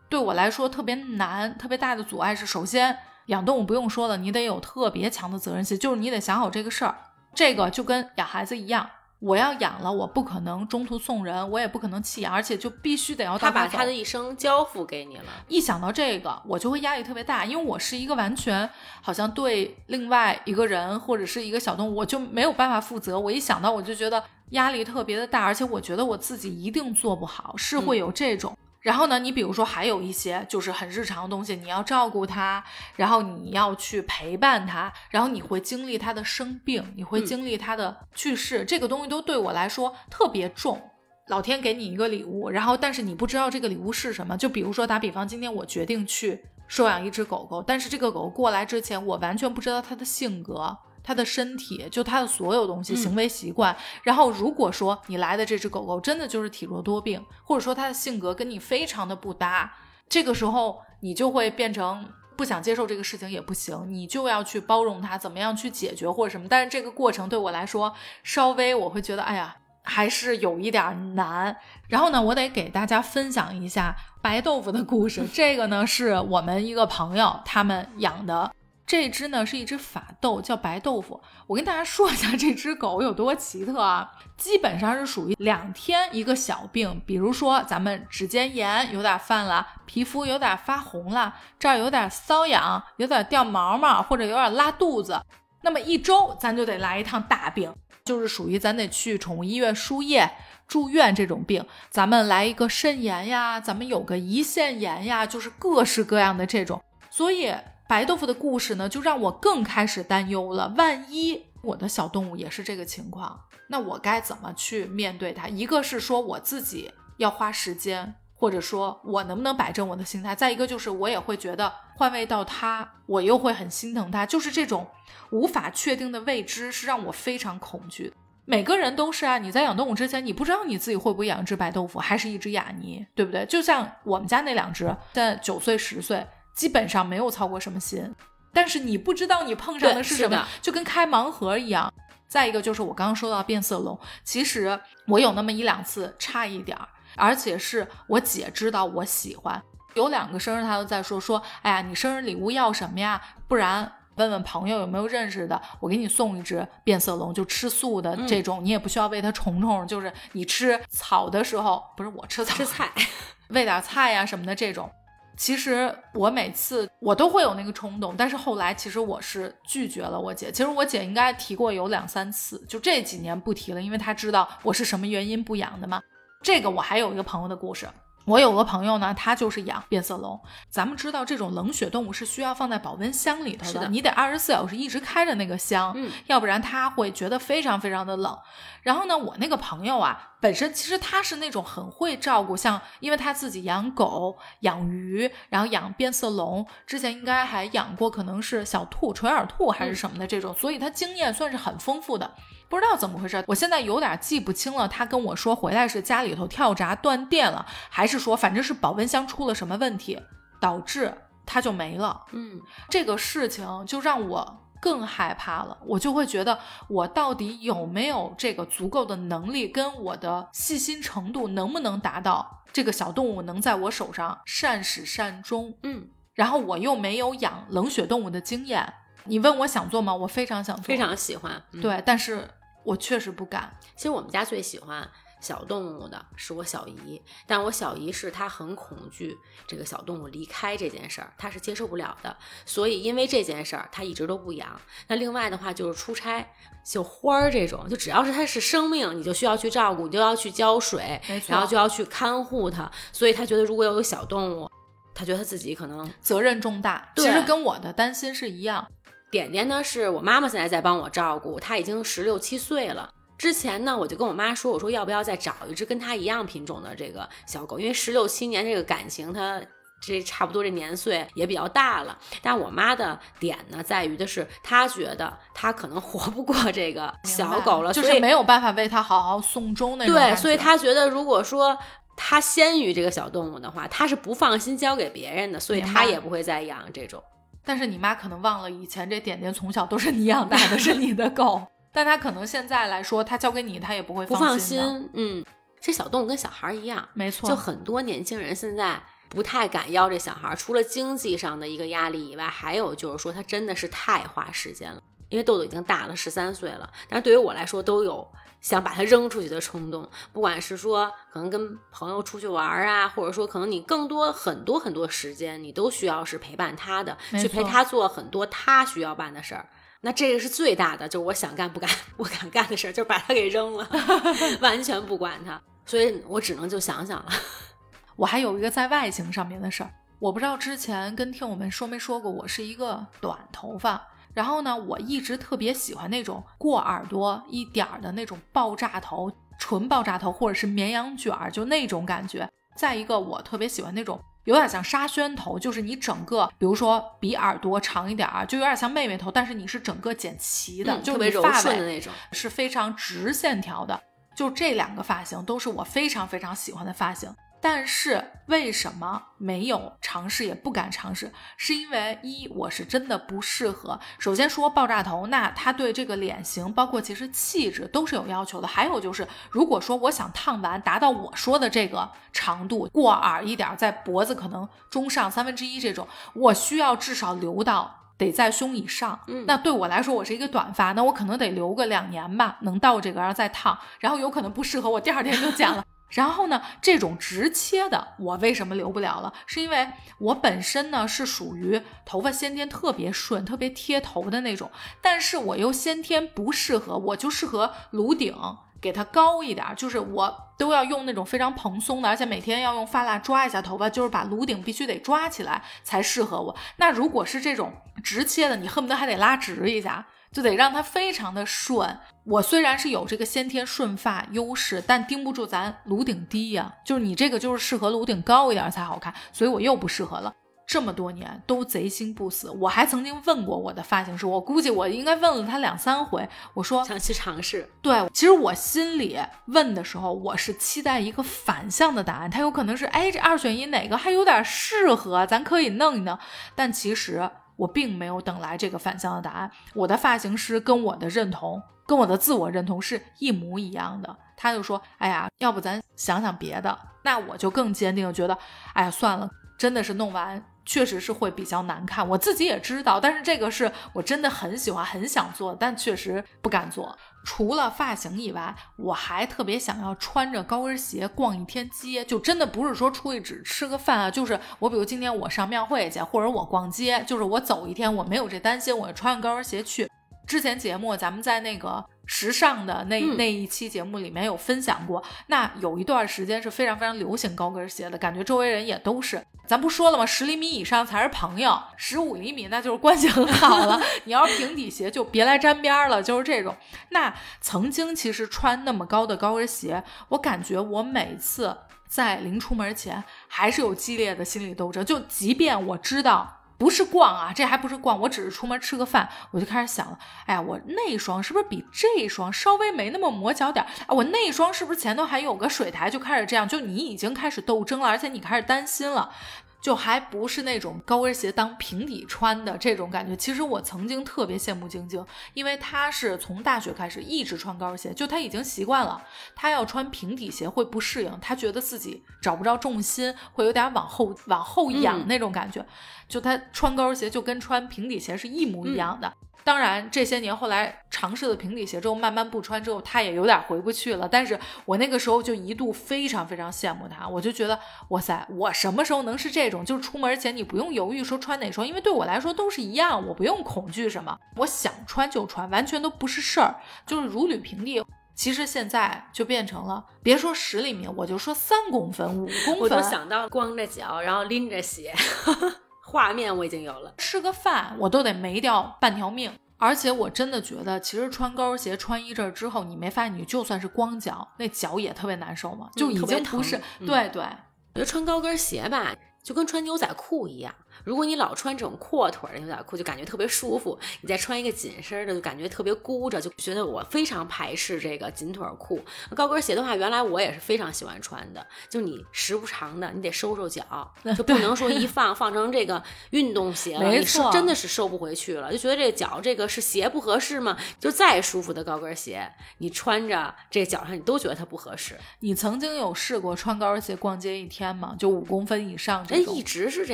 对我来说特别难，特别大的阻碍是，首先养动物不用说了，你得有特别强的责任心，就是你得想好这个事儿。这个就跟养孩子一样，我要养了，我不可能中途送人，我也不可能弃养，而且就必须得要他把他的一生交付给你了。一想到这个，我就会压力特别大，因为我是一个完全好像对另外一个人或者是一个小动物，我就没有办法负责。我一想到我就觉得压力特别的大，而且我觉得我自己一定做不好，是会有这种。然后呢，你比如说还有一些就是很日常的东西，你要照顾他，然后你要去陪伴他，然后你会经历他的生病，你会经历他的去世，这个东西都对我来说特别重。老天给你一个礼物，然后但是你不知道这个礼物是什么。就比如说打比方，今天我决定去收养一只狗狗，但是这个狗过来之前，我完全不知道它的性格。它的身体，就它的所有东西，行为习惯。然后，如果说你来的这只狗狗真的就是体弱多病，或者说它的性格跟你非常的不搭，这个时候你就会变成不想接受这个事情也不行，你就要去包容它，怎么样去解决或者什么。但是这个过程对我来说，稍微我会觉得，哎呀，还是有一点难。然后呢，我得给大家分享一下白豆腐的故事。这个呢，是我们一个朋友他们养的。这只呢是一只法斗，叫白豆腐。我跟大家说一下这只狗有多奇特啊，基本上是属于两天一个小病，比如说咱们指尖炎有点犯了，皮肤有点发红了，这儿有点瘙痒，有点掉毛毛，或者有点拉肚子，那么一周咱就得来一趟大病，就是属于咱得去宠物医院输液住院这种病。咱们来一个肾炎呀，咱们有个胰腺炎呀，就是各式各样的这种，所以。白豆腐的故事呢，就让我更开始担忧了。万一我的小动物也是这个情况，那我该怎么去面对它？一个是说我自己要花时间，或者说我能不能摆正我的心态；再一个就是我也会觉得换位到它，我又会很心疼它。就是这种无法确定的未知，是让我非常恐惧。每个人都是啊，你在养动物之前，你不知道你自己会不会养一只白豆腐，还是一只雅尼，对不对？就像我们家那两只，现在九岁、十岁。基本上没有操过什么心，但是你不知道你碰上的是什么，就跟开盲盒一样。再一个就是我刚刚说到变色龙，其实我有那么一两次差一点儿，而且是我姐知道我喜欢，有两个生日她都在说说，哎呀，你生日礼物要什么呀？不然问问朋友有没有认识的，我给你送一只变色龙，就吃素的这种，你也不需要喂它虫虫，就是你吃草的时候，不是我吃草吃菜，喂点菜呀什么的这种。其实我每次我都会有那个冲动，但是后来其实我是拒绝了我姐。其实我姐应该提过有两三次，就这几年不提了，因为她知道我是什么原因不养的嘛。这个我还有一个朋友的故事。我有个朋友呢，他就是养变色龙。咱们知道这种冷血动物是需要放在保温箱里头的，你得二十四小时一直开着那个箱，嗯，要不然它会觉得非常非常的冷。然后呢，我那个朋友啊，本身其实他是那种很会照顾，像因为他自己养狗、养鱼，然后养变色龙，之前应该还养过可能是小兔、垂耳兔还是什么的这种，所以他经验算是很丰富的。不知道怎么回事，我现在有点记不清了。他跟我说回来是家里头跳闸断电了，还是说反正是保温箱出了什么问题，导致它就没了。嗯，这个事情就让我更害怕了。我就会觉得我到底有没有这个足够的能力，跟我的细心程度能不能达到这个小动物能在我手上善始善终？嗯，然后我又没有养冷血动物的经验。你问我想做吗？我非常想做，非常喜欢。对，但是。我确实不敢。其实我们家最喜欢小动物的是我小姨，但我小姨是她很恐惧这个小动物离开这件事儿，她是接受不了的。所以因为这件事儿，她一直都不养。那另外的话就是出差，就花儿这种，就只要是它是生命，你就需要去照顾，你就要去浇水，然后就要去看护它。所以她觉得如果有小动物，她觉得她自己可能责任重大。其实跟我的担心是一样。点点呢，是我妈妈现在在帮我照顾，她已经十六七岁了。之前呢，我就跟我妈说，我说要不要再找一只跟它一样品种的这个小狗，因为十六七年这个感情，它这差不多这年岁也比较大了。但我妈的点呢，在于的是，她觉得她可能活不过这个小狗了，就是没有办法为它好好送终那种。对，所以她觉得，如果说她先于这个小动物的话，她是不放心交给别人的，所以她也不会再养这种。但是你妈可能忘了，以前这点点从小都是你养大的，是你的狗。但她可能现在来说，她交给你，她也不会不放心。嗯，这小动物跟小孩一样，没错。就很多年轻人现在不太敢要这小孩，除了经济上的一个压力以外，还有就是说，它真的是太花时间了。因为豆豆已经大了十三岁了，但是对于我来说，都有。想把它扔出去的冲动，不管是说可能跟朋友出去玩啊，或者说可能你更多很多很多时间，你都需要是陪伴他的，去陪他做很多他需要办的事儿。那这个是最大的，就是我想干不干 不敢干的事儿，就是把他给扔了，完全不管他。所以我只能就想想了。我还有一个在外形上面的事儿，我不知道之前跟听友们说没说过，我是一个短头发。然后呢，我一直特别喜欢那种过耳朵一点儿的那种爆炸头，纯爆炸头，或者是绵羊卷儿，就那种感觉。再一个，我特别喜欢那种有点像沙宣头，就是你整个，比如说比耳朵长一点儿，就有点像妹妹头，但是你是整个剪齐的，就特别柔顺的那种，是非常直线条的。就这两个发型都是我非常非常喜欢的发型。但是为什么没有尝试也不敢尝试？是因为一我是真的不适合。首先说爆炸头，那它对这个脸型，包括其实气质都是有要求的。还有就是，如果说我想烫完达到我说的这个长度，过耳一点，在脖子可能中上三分之一这种，我需要至少留到得在胸以上。嗯，那对我来说，我是一个短发，那我可能得留个两年吧，能到这个然后再烫，然后有可能不适合，我第二天就剪了。然后呢，这种直切的我为什么留不了了？是因为我本身呢是属于头发先天特别顺、特别贴头的那种，但是我又先天不适合，我就适合颅顶给它高一点，就是我都要用那种非常蓬松的，而且每天要用发蜡抓一下头发，就是把颅顶必须得抓起来才适合我。那如果是这种直切的，你恨不得还得拉直一下。就得让它非常的顺。我虽然是有这个先天顺发优势，但盯不住咱颅顶低呀。就是你这个就是适合颅顶高一点才好看，所以我又不适合了。这么多年都贼心不死，我还曾经问过我的发型师，我估计我应该问了他两三回。我说想去尝试。对，其实我心里问的时候，我是期待一个反向的答案，他有可能是哎这二选一哪个还有点适合，咱可以弄一弄。但其实。我并没有等来这个反向的答案，我的发型师跟我的认同，跟我的自我认同是一模一样的。他就说：“哎呀，要不咱想想别的。”那我就更坚定的，觉得，哎呀，算了，真的是弄完。确实是会比较难看，我自己也知道，但是这个是我真的很喜欢、很想做，但确实不敢做。除了发型以外，我还特别想要穿着高跟鞋逛一天街，就真的不是说出去只吃个饭啊，就是我比如今天我上庙会去，或者我逛街，就是我走一天，我没有这担心，我穿着高跟鞋去。之前节目咱们在那个。时尚的那那一期节目里面有分享过，那有一段时间是非常非常流行高跟鞋的，感觉周围人也都是。咱不说了吗？十厘米以上才是朋友，十五厘米那就是关系很好了。你要是平底鞋就别来沾边了，就是这种。那曾经其实穿那么高的高跟鞋，我感觉我每次在临出门前还是有激烈的心理斗争，就即便我知道。不是逛啊，这还不是逛，我只是出门吃个饭，我就开始想了，哎呀，我那双是不是比这双稍微没那么磨脚点？哎，我那双是不是前头还有个水台？就开始这样，就你已经开始斗争了，而且你开始担心了。就还不是那种高跟鞋当平底穿的这种感觉。其实我曾经特别羡慕晶晶，因为她是从大学开始一直穿高跟鞋，就她已经习惯了。她要穿平底鞋会不适应，她觉得自己找不着重心，会有点往后往后仰那种感觉。就她穿高跟鞋就跟穿平底鞋是一模一样的。当然，这些年后来尝试了平底鞋之后，慢慢不穿之后，他也有点回不去了。但是我那个时候就一度非常非常羡慕他，我就觉得哇塞，我什么时候能是这种？就是出门前你不用犹豫说穿哪双，因为对我来说都是一样，我不用恐惧什么，我想穿就穿，完全都不是事儿，就是如履平地。其实现在就变成了，别说十厘米，我就说三公分、五公分，我都想到光着脚，然后拎着鞋。画面我已经有了，吃个饭我都得没掉半条命，而且我真的觉得，其实穿高跟鞋穿一阵之后，你没发现你就算是光脚，那脚也特别难受吗？就已经不是，对对，我觉得穿高跟鞋吧，就跟穿牛仔裤一样。如果你老穿这种阔腿的牛仔裤，就感觉特别舒服；你再穿一个紧身的，就感觉特别箍着，就觉得我非常排斥这个紧腿裤。高跟鞋的话，原来我也是非常喜欢穿的，就你时不常的，你得收收脚，就不能说一放放成这个运动鞋了，你是真的是收不回去了，就觉得这个脚这个是鞋不合适吗？就再舒服的高跟鞋，你穿着这脚上，你都觉得它不合适。你曾经有试过穿高跟鞋逛街一天吗？就五公分以上这种？一直是这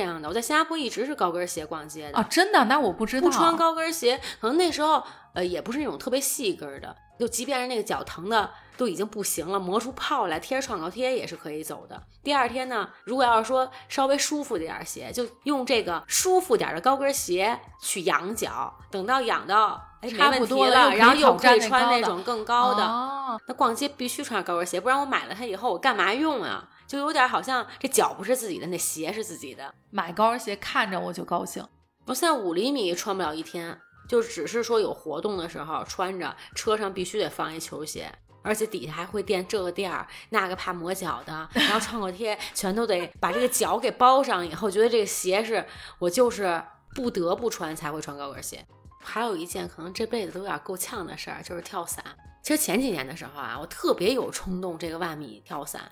样的，我在新加坡。一直是高跟鞋逛街的啊，真的？那我不知道。不穿高跟鞋，可能那时候呃也不是那种特别细跟的，就即便是那个脚疼的都已经不行了，磨出泡来，贴着创可贴也是可以走的。第二天呢，如果要是说稍微舒服点鞋，就用这个舒服点的高跟鞋去养脚，等到养到哎差不多了，然后又可以穿那种更高的。那逛街必须穿高跟鞋，不然我买了它以后我干嘛用啊？就有点好像这脚不是自己的，那鞋是自己的。买高跟鞋看着我就高兴。我现在五厘米穿不了一天，就只是说有活动的时候穿着，车上必须得放一球鞋，而且底下还会垫这个垫儿，那个怕磨脚的，然后创可贴全都得把这个脚给包上。以后觉得这个鞋是我就是不得不穿才会穿高跟鞋。还有一件可能这辈子都有点够呛的事儿，就是跳伞。其实前几年的时候啊，我特别有冲动这个万米跳伞。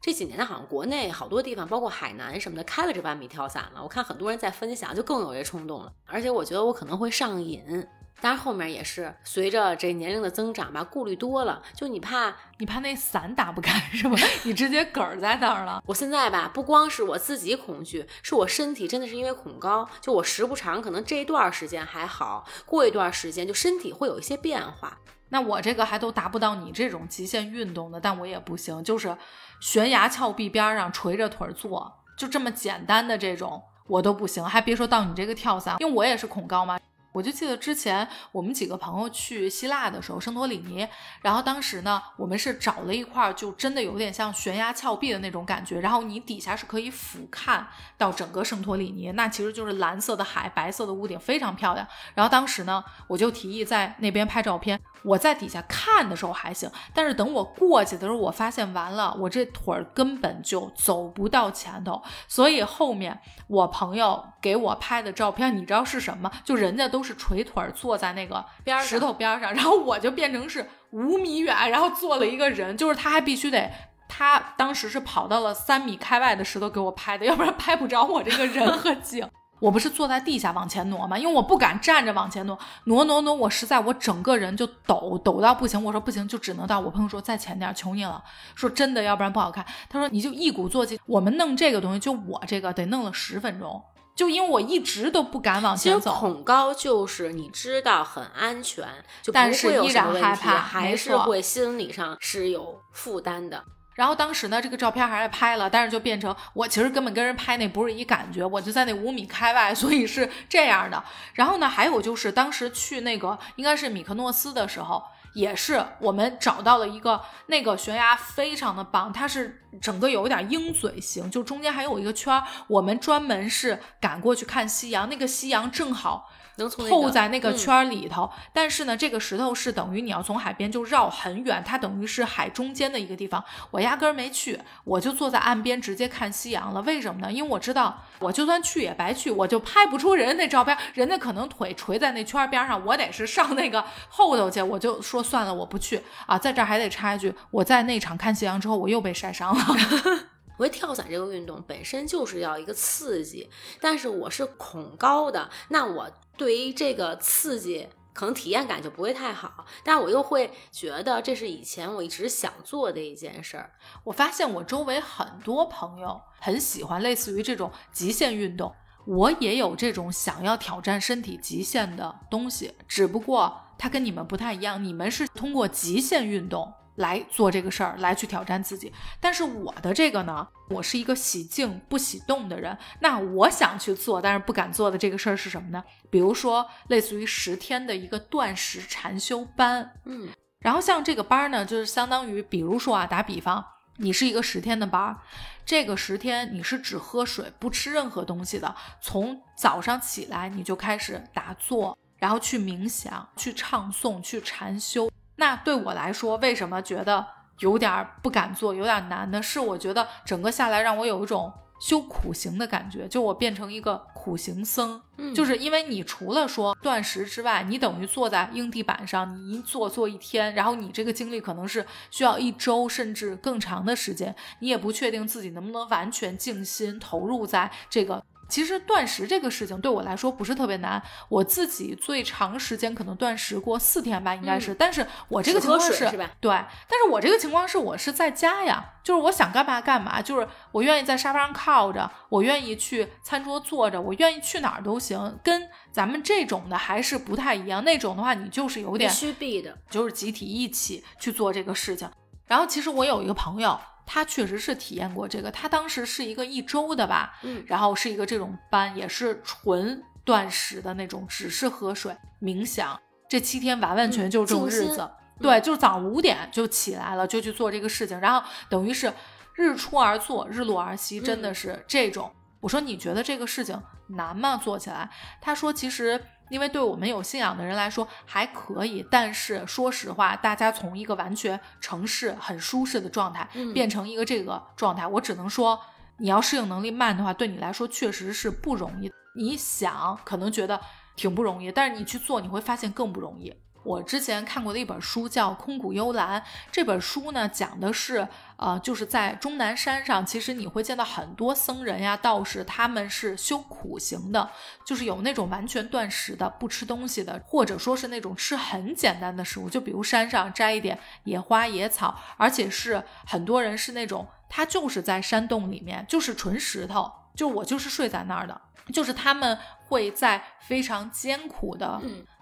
这几年好像国内好多地方，包括海南什么的，开了这万米跳伞了。我看很多人在分享，就更有这冲动了。而且我觉得我可能会上瘾。但是后面也是随着这年龄的增长吧，顾虑多了，就你怕你怕那伞打不开是吧？你直接梗儿在那儿了。我现在吧，不光是我自己恐惧，是我身体真的是因为恐高，就我时不常可能这一段时间还好，过一段时间就身体会有一些变化。那我这个还都达不到你这种极限运动的，但我也不行，就是悬崖峭壁边上垂着腿坐，就这么简单的这种我都不行，还别说到你这个跳伞，因为我也是恐高嘛。我就记得之前我们几个朋友去希腊的时候，圣托里尼，然后当时呢，我们是找了一块就真的有点像悬崖峭壁的那种感觉，然后你底下是可以俯瞰到整个圣托里尼，那其实就是蓝色的海，白色的屋顶，非常漂亮。然后当时呢，我就提议在那边拍照片。我在底下看的时候还行，但是等我过去的时候，我发现完了，我这腿儿根本就走不到前头。所以后面我朋友给我拍的照片，你知道是什么？就人家都是垂腿坐在那个边石头边上，然后我就变成是五米远，然后坐了一个人，就是他还必须得，他当时是跑到了三米开外的石头给我拍的，要不然拍不着我这个人和景。我不是坐在地下往前挪吗？因为我不敢站着往前挪，挪挪挪，我实在我整个人就抖抖到不行。我说不行，就只能到。我朋友说再前点，求你了。说真的，要不然不好看。他说你就一鼓作气。我们弄这个东西，就我这个得弄了十分钟，就因为我一直都不敢往前走。恐高就是你知道很安全，就但是依然害怕，还是会心理上是有负担的。然后当时呢，这个照片还是拍了，但是就变成我其实根本跟人拍那不是一感觉，我就在那五米开外，所以是这样的。然后呢，还有就是当时去那个应该是米克诺斯的时候，也是我们找到了一个那个悬崖非常的棒，它是整个有一点鹰嘴形，就中间还有一个圈儿，我们专门是赶过去看夕阳，那个夕阳正好。能透在那个圈里头，但是呢，这个石头是等于你要从海边就绕很远，它等于是海中间的一个地方。我压根儿没去，我就坐在岸边直接看夕阳了。为什么呢？因为我知道，我就算去也白去，我就拍不出人家那照片。人家可能腿垂在那圈边上，我得是上那个后头去。我就说算了，我不去啊。在这儿还得插一句，我在那场看夕阳之后，我又被晒伤了。我觉得跳伞这个运动本身就是要一个刺激，但是我是恐高的，那我对于这个刺激可能体验感就不会太好，但是我又会觉得这是以前我一直想做的一件事儿。我发现我周围很多朋友很喜欢类似于这种极限运动，我也有这种想要挑战身体极限的东西，只不过它跟你们不太一样，你们是通过极限运动。来做这个事儿，来去挑战自己。但是我的这个呢，我是一个喜静不喜动的人。那我想去做，但是不敢做的这个事儿是什么呢？比如说，类似于十天的一个断食禅修班。嗯，然后像这个班呢，就是相当于，比如说啊，打比方，你是一个十天的班儿，这个十天你是只喝水不吃任何东西的，从早上起来你就开始打坐，然后去冥想，去唱诵，去禅修。那对我来说，为什么觉得有点不敢做，有点难呢？是我觉得整个下来让我有一种修苦行的感觉，就我变成一个苦行僧。嗯，就是因为你除了说断食之外，你等于坐在硬地板上，你一坐坐一天，然后你这个经历可能是需要一周甚至更长的时间，你也不确定自己能不能完全静心投入在这个。其实断食这个事情对我来说不是特别难，我自己最长时间可能断食过四天吧，应该是。但是我这个情况是，对，但是我这个情况是我是在家呀，就是我想干嘛干嘛，就是我愿意在沙发上靠着，我愿意去餐桌坐着，我愿意去哪儿都行。跟咱们这种的还是不太一样，那种的话你就是有点必须必的，就是集体一起去做这个事情。然后其实我有一个朋友。他确实是体验过这个，他当时是一个一周的吧，嗯，然后是一个这种班，也是纯断食的那种，只是喝水、冥想，这七天完完全就是这种日子，对，就是早上五点就起来了，就去做这个事情，然后等于是日出而作，日落而息，真的是这种。我说你觉得这个事情难吗？做起来？他说其实。因为对我们有信仰的人来说还可以，但是说实话，大家从一个完全城市很舒适的状态变成一个这个状态，我只能说，你要适应能力慢的话，对你来说确实是不容易。你想可能觉得挺不容易，但是你去做，你会发现更不容易。我之前看过的一本书叫《空谷幽兰》，这本书呢讲的是，呃，就是在终南山上，其实你会见到很多僧人呀、道士，他们是修苦行的，就是有那种完全断食的、不吃东西的，或者说是那种吃很简单的食物，就比如山上摘一点野花野草，而且是很多人是那种他就是在山洞里面，就是纯石头，就我就是睡在那儿的，就是他们会在非常艰苦的。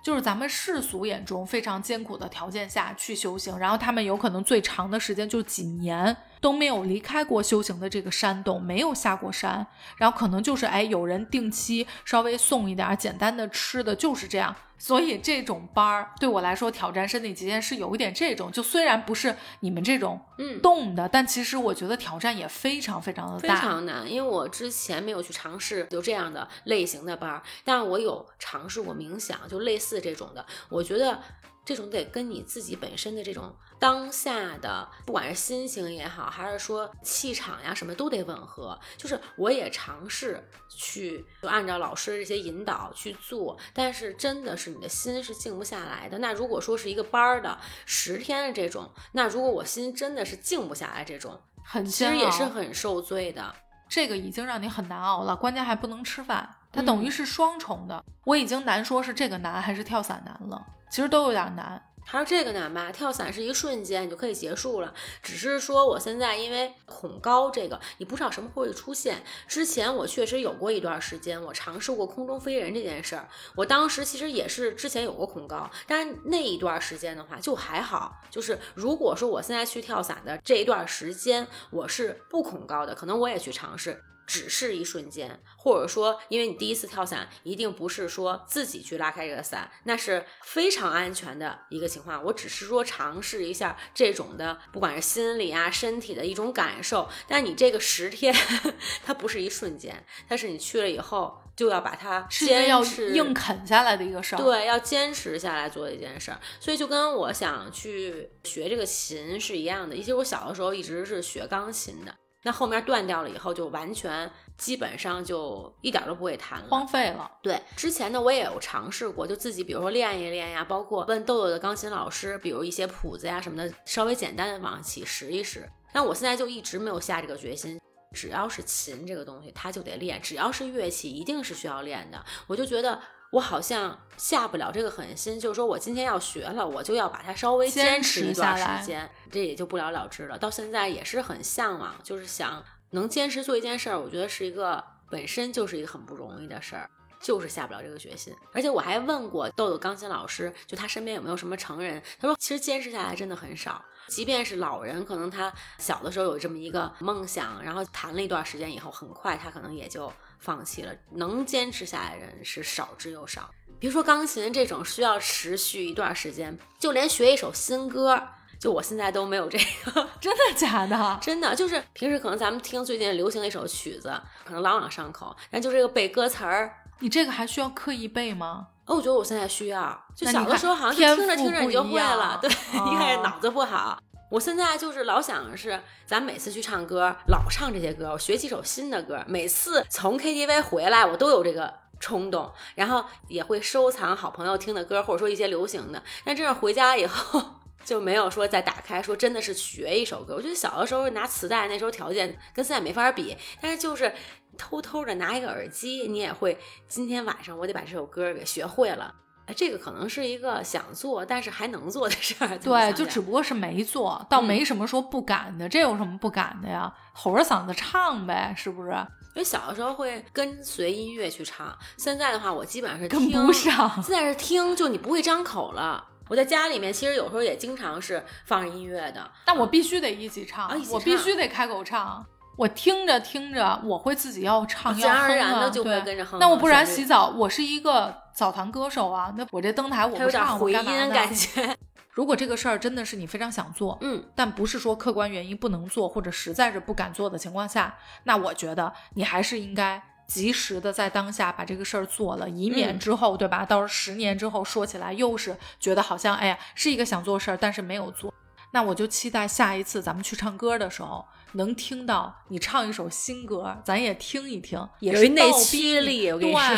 就是咱们世俗眼中非常艰苦的条件下去修行，然后他们有可能最长的时间就几年都没有离开过修行的这个山洞，没有下过山，然后可能就是哎有人定期稍微送一点简单的吃的，就是这样。所以这种班儿对我来说挑战身体极限是有一点这种，就虽然不是你们这种嗯，动的，但其实我觉得挑战也非常非常的大非。常难，因为我之前没有去尝试有这样的类型的班儿，但是我有尝试过冥想，就类似这种的。我觉得这种得跟你自己本身的这种当下的，不管是心情也好，还是说气场呀什么，都得吻合。就是我也尝试去就按照老师的这些引导去做，但是真的是你的心是静不下来的。那如果说是一个班儿的十天的这种，那如果我心真的是静不下来这种，很其实也是很受罪的。这个已经让你很难熬了，关键还不能吃饭，它等于嗯是双重的。我已经难说是这个难还是跳伞难了，其实都有点难。还是这个难吧，跳伞是一瞬间你就可以结束了。只是说我现在因为恐高，这个你不知道什么会出现。之前我确实有过一段时间，我尝试过空中飞人这件事儿。我当时其实也是之前有过恐高，但是那一段时间的话就还好。就是如果说我现在去跳伞的这一段时间，我是不恐高的，可能我也去尝试。只是一瞬间，或者说，因为你第一次跳伞，一定不是说自己去拉开这个伞，那是非常安全的一个情况。我只是说尝试一下这种的，不管是心理啊、身体的一种感受。但你这个十天，它不是一瞬间，它是你去了以后就要把它坚持硬啃下来的一个事儿。，对，要坚持下来做一件事儿，所以就跟我想去学这个琴是一样的。其实我小的时候一直是学钢琴的，那后面断掉了以后，就完全基本上就一点儿都不会弹了。荒废了。对，之前呢我也有尝试过，就自己比如说练一练呀，包括问豆豆的钢琴老师，比如一些谱子呀什么的，稍微简单的往起拾一拾。但我现在就一直没有下这个决心。只要是琴这个东西，它就得练；只要是乐器，一定是需要练的。我就觉得我好像下不了这个狠心，就是说我今天要学了，我就要把它稍微坚坚持一段时间，这也就不了了之了。到现在也是很向往，就是想能坚持做一件事儿，我觉得是一个本身就是一个很不容易的事儿。就是下不了这个决心，而且我还问过豆豆钢琴老师，就他身边有没有什么成人？他说，其实坚持下来真的很少，即便是老人，可能他小的时候有这么一个梦想，然后弹了一段时间以后，很快他可能也就放弃了。能坚持下来的人是少之又少。别说钢琴这种需要持续一段时间，就连学一首新歌，就我现在都没有这个。真的假的？真的就是平时可能咱们听最近流行的一首曲子，可能朗朗上口，但就这个背歌词儿，你这个还需要刻意背吗？哦，我觉得我现在需要，就小的时候好像就听着听着你就会了，对，哦一开始脑子不好。我现在就是老想是，咱每次去唱歌，老唱这些歌，我学几首新的歌，每次从 KTV 回来，我都有这个冲动，然后也会收藏好朋友听的歌，或者说一些流行的。但这是回家以后。就没有说再打开说真的是学一首歌。我觉得小的时候拿磁带，那时候条件跟现在没法比，但是就是偷偷的拿一个耳机，你也会今天晚上我得把这首歌给学会了。哎，这个可能是一个想做但是还能做的事儿。对，就只不过是没做到，嗯没什么说不敢的，这有什么不敢的呀？吼着嗓子唱呗，是不是？因为小的时候会跟随音乐去唱，现在的话我基本上是跟听不上。现在是听，就你不会张口了。我在家里面其实有时候也经常是放音乐的，但我必须得一起唱，啊一起我必须得开口唱。我听着听着，我会自己要唱，自然而要哼啊然的就会对跟着哼。那我不然洗澡，我是一个澡堂歌手啊，那我这登台我不唱，我回干嘛感觉。如果这个事儿真的是你非常想做，嗯，但不是说客观原因不能做，或者实在是不敢做的情况下，那我觉得你还是应该及时的在当下把这个事儿做了，以免嗯之后，对吧？到时候十年之后说起来，又是觉得好像哎呀是一个想做事儿，但是没有做。那我就期待下一次咱们去唱歌的时候，能听到你唱一首新歌，咱也听一听，也是内倒逼驱力我跟你说，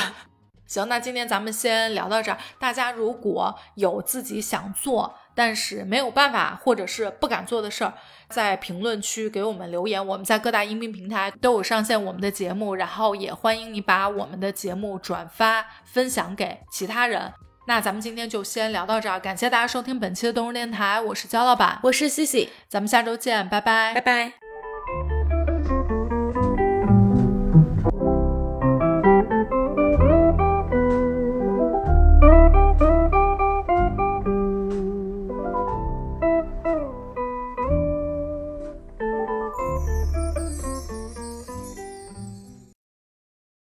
行，那今天咱们先聊到这儿。大家如果有自己想做但是没有办法或者是不敢做的事儿，在评论区给我们留言。我们在各大音频平台都有上线我们的节目，然后也欢迎你把我们的节目转发分享给其他人。那咱们今天就先聊到这儿，感谢大家收听本期的动物电台，我是焦老板，我是西西，咱们下周见，拜拜，拜拜。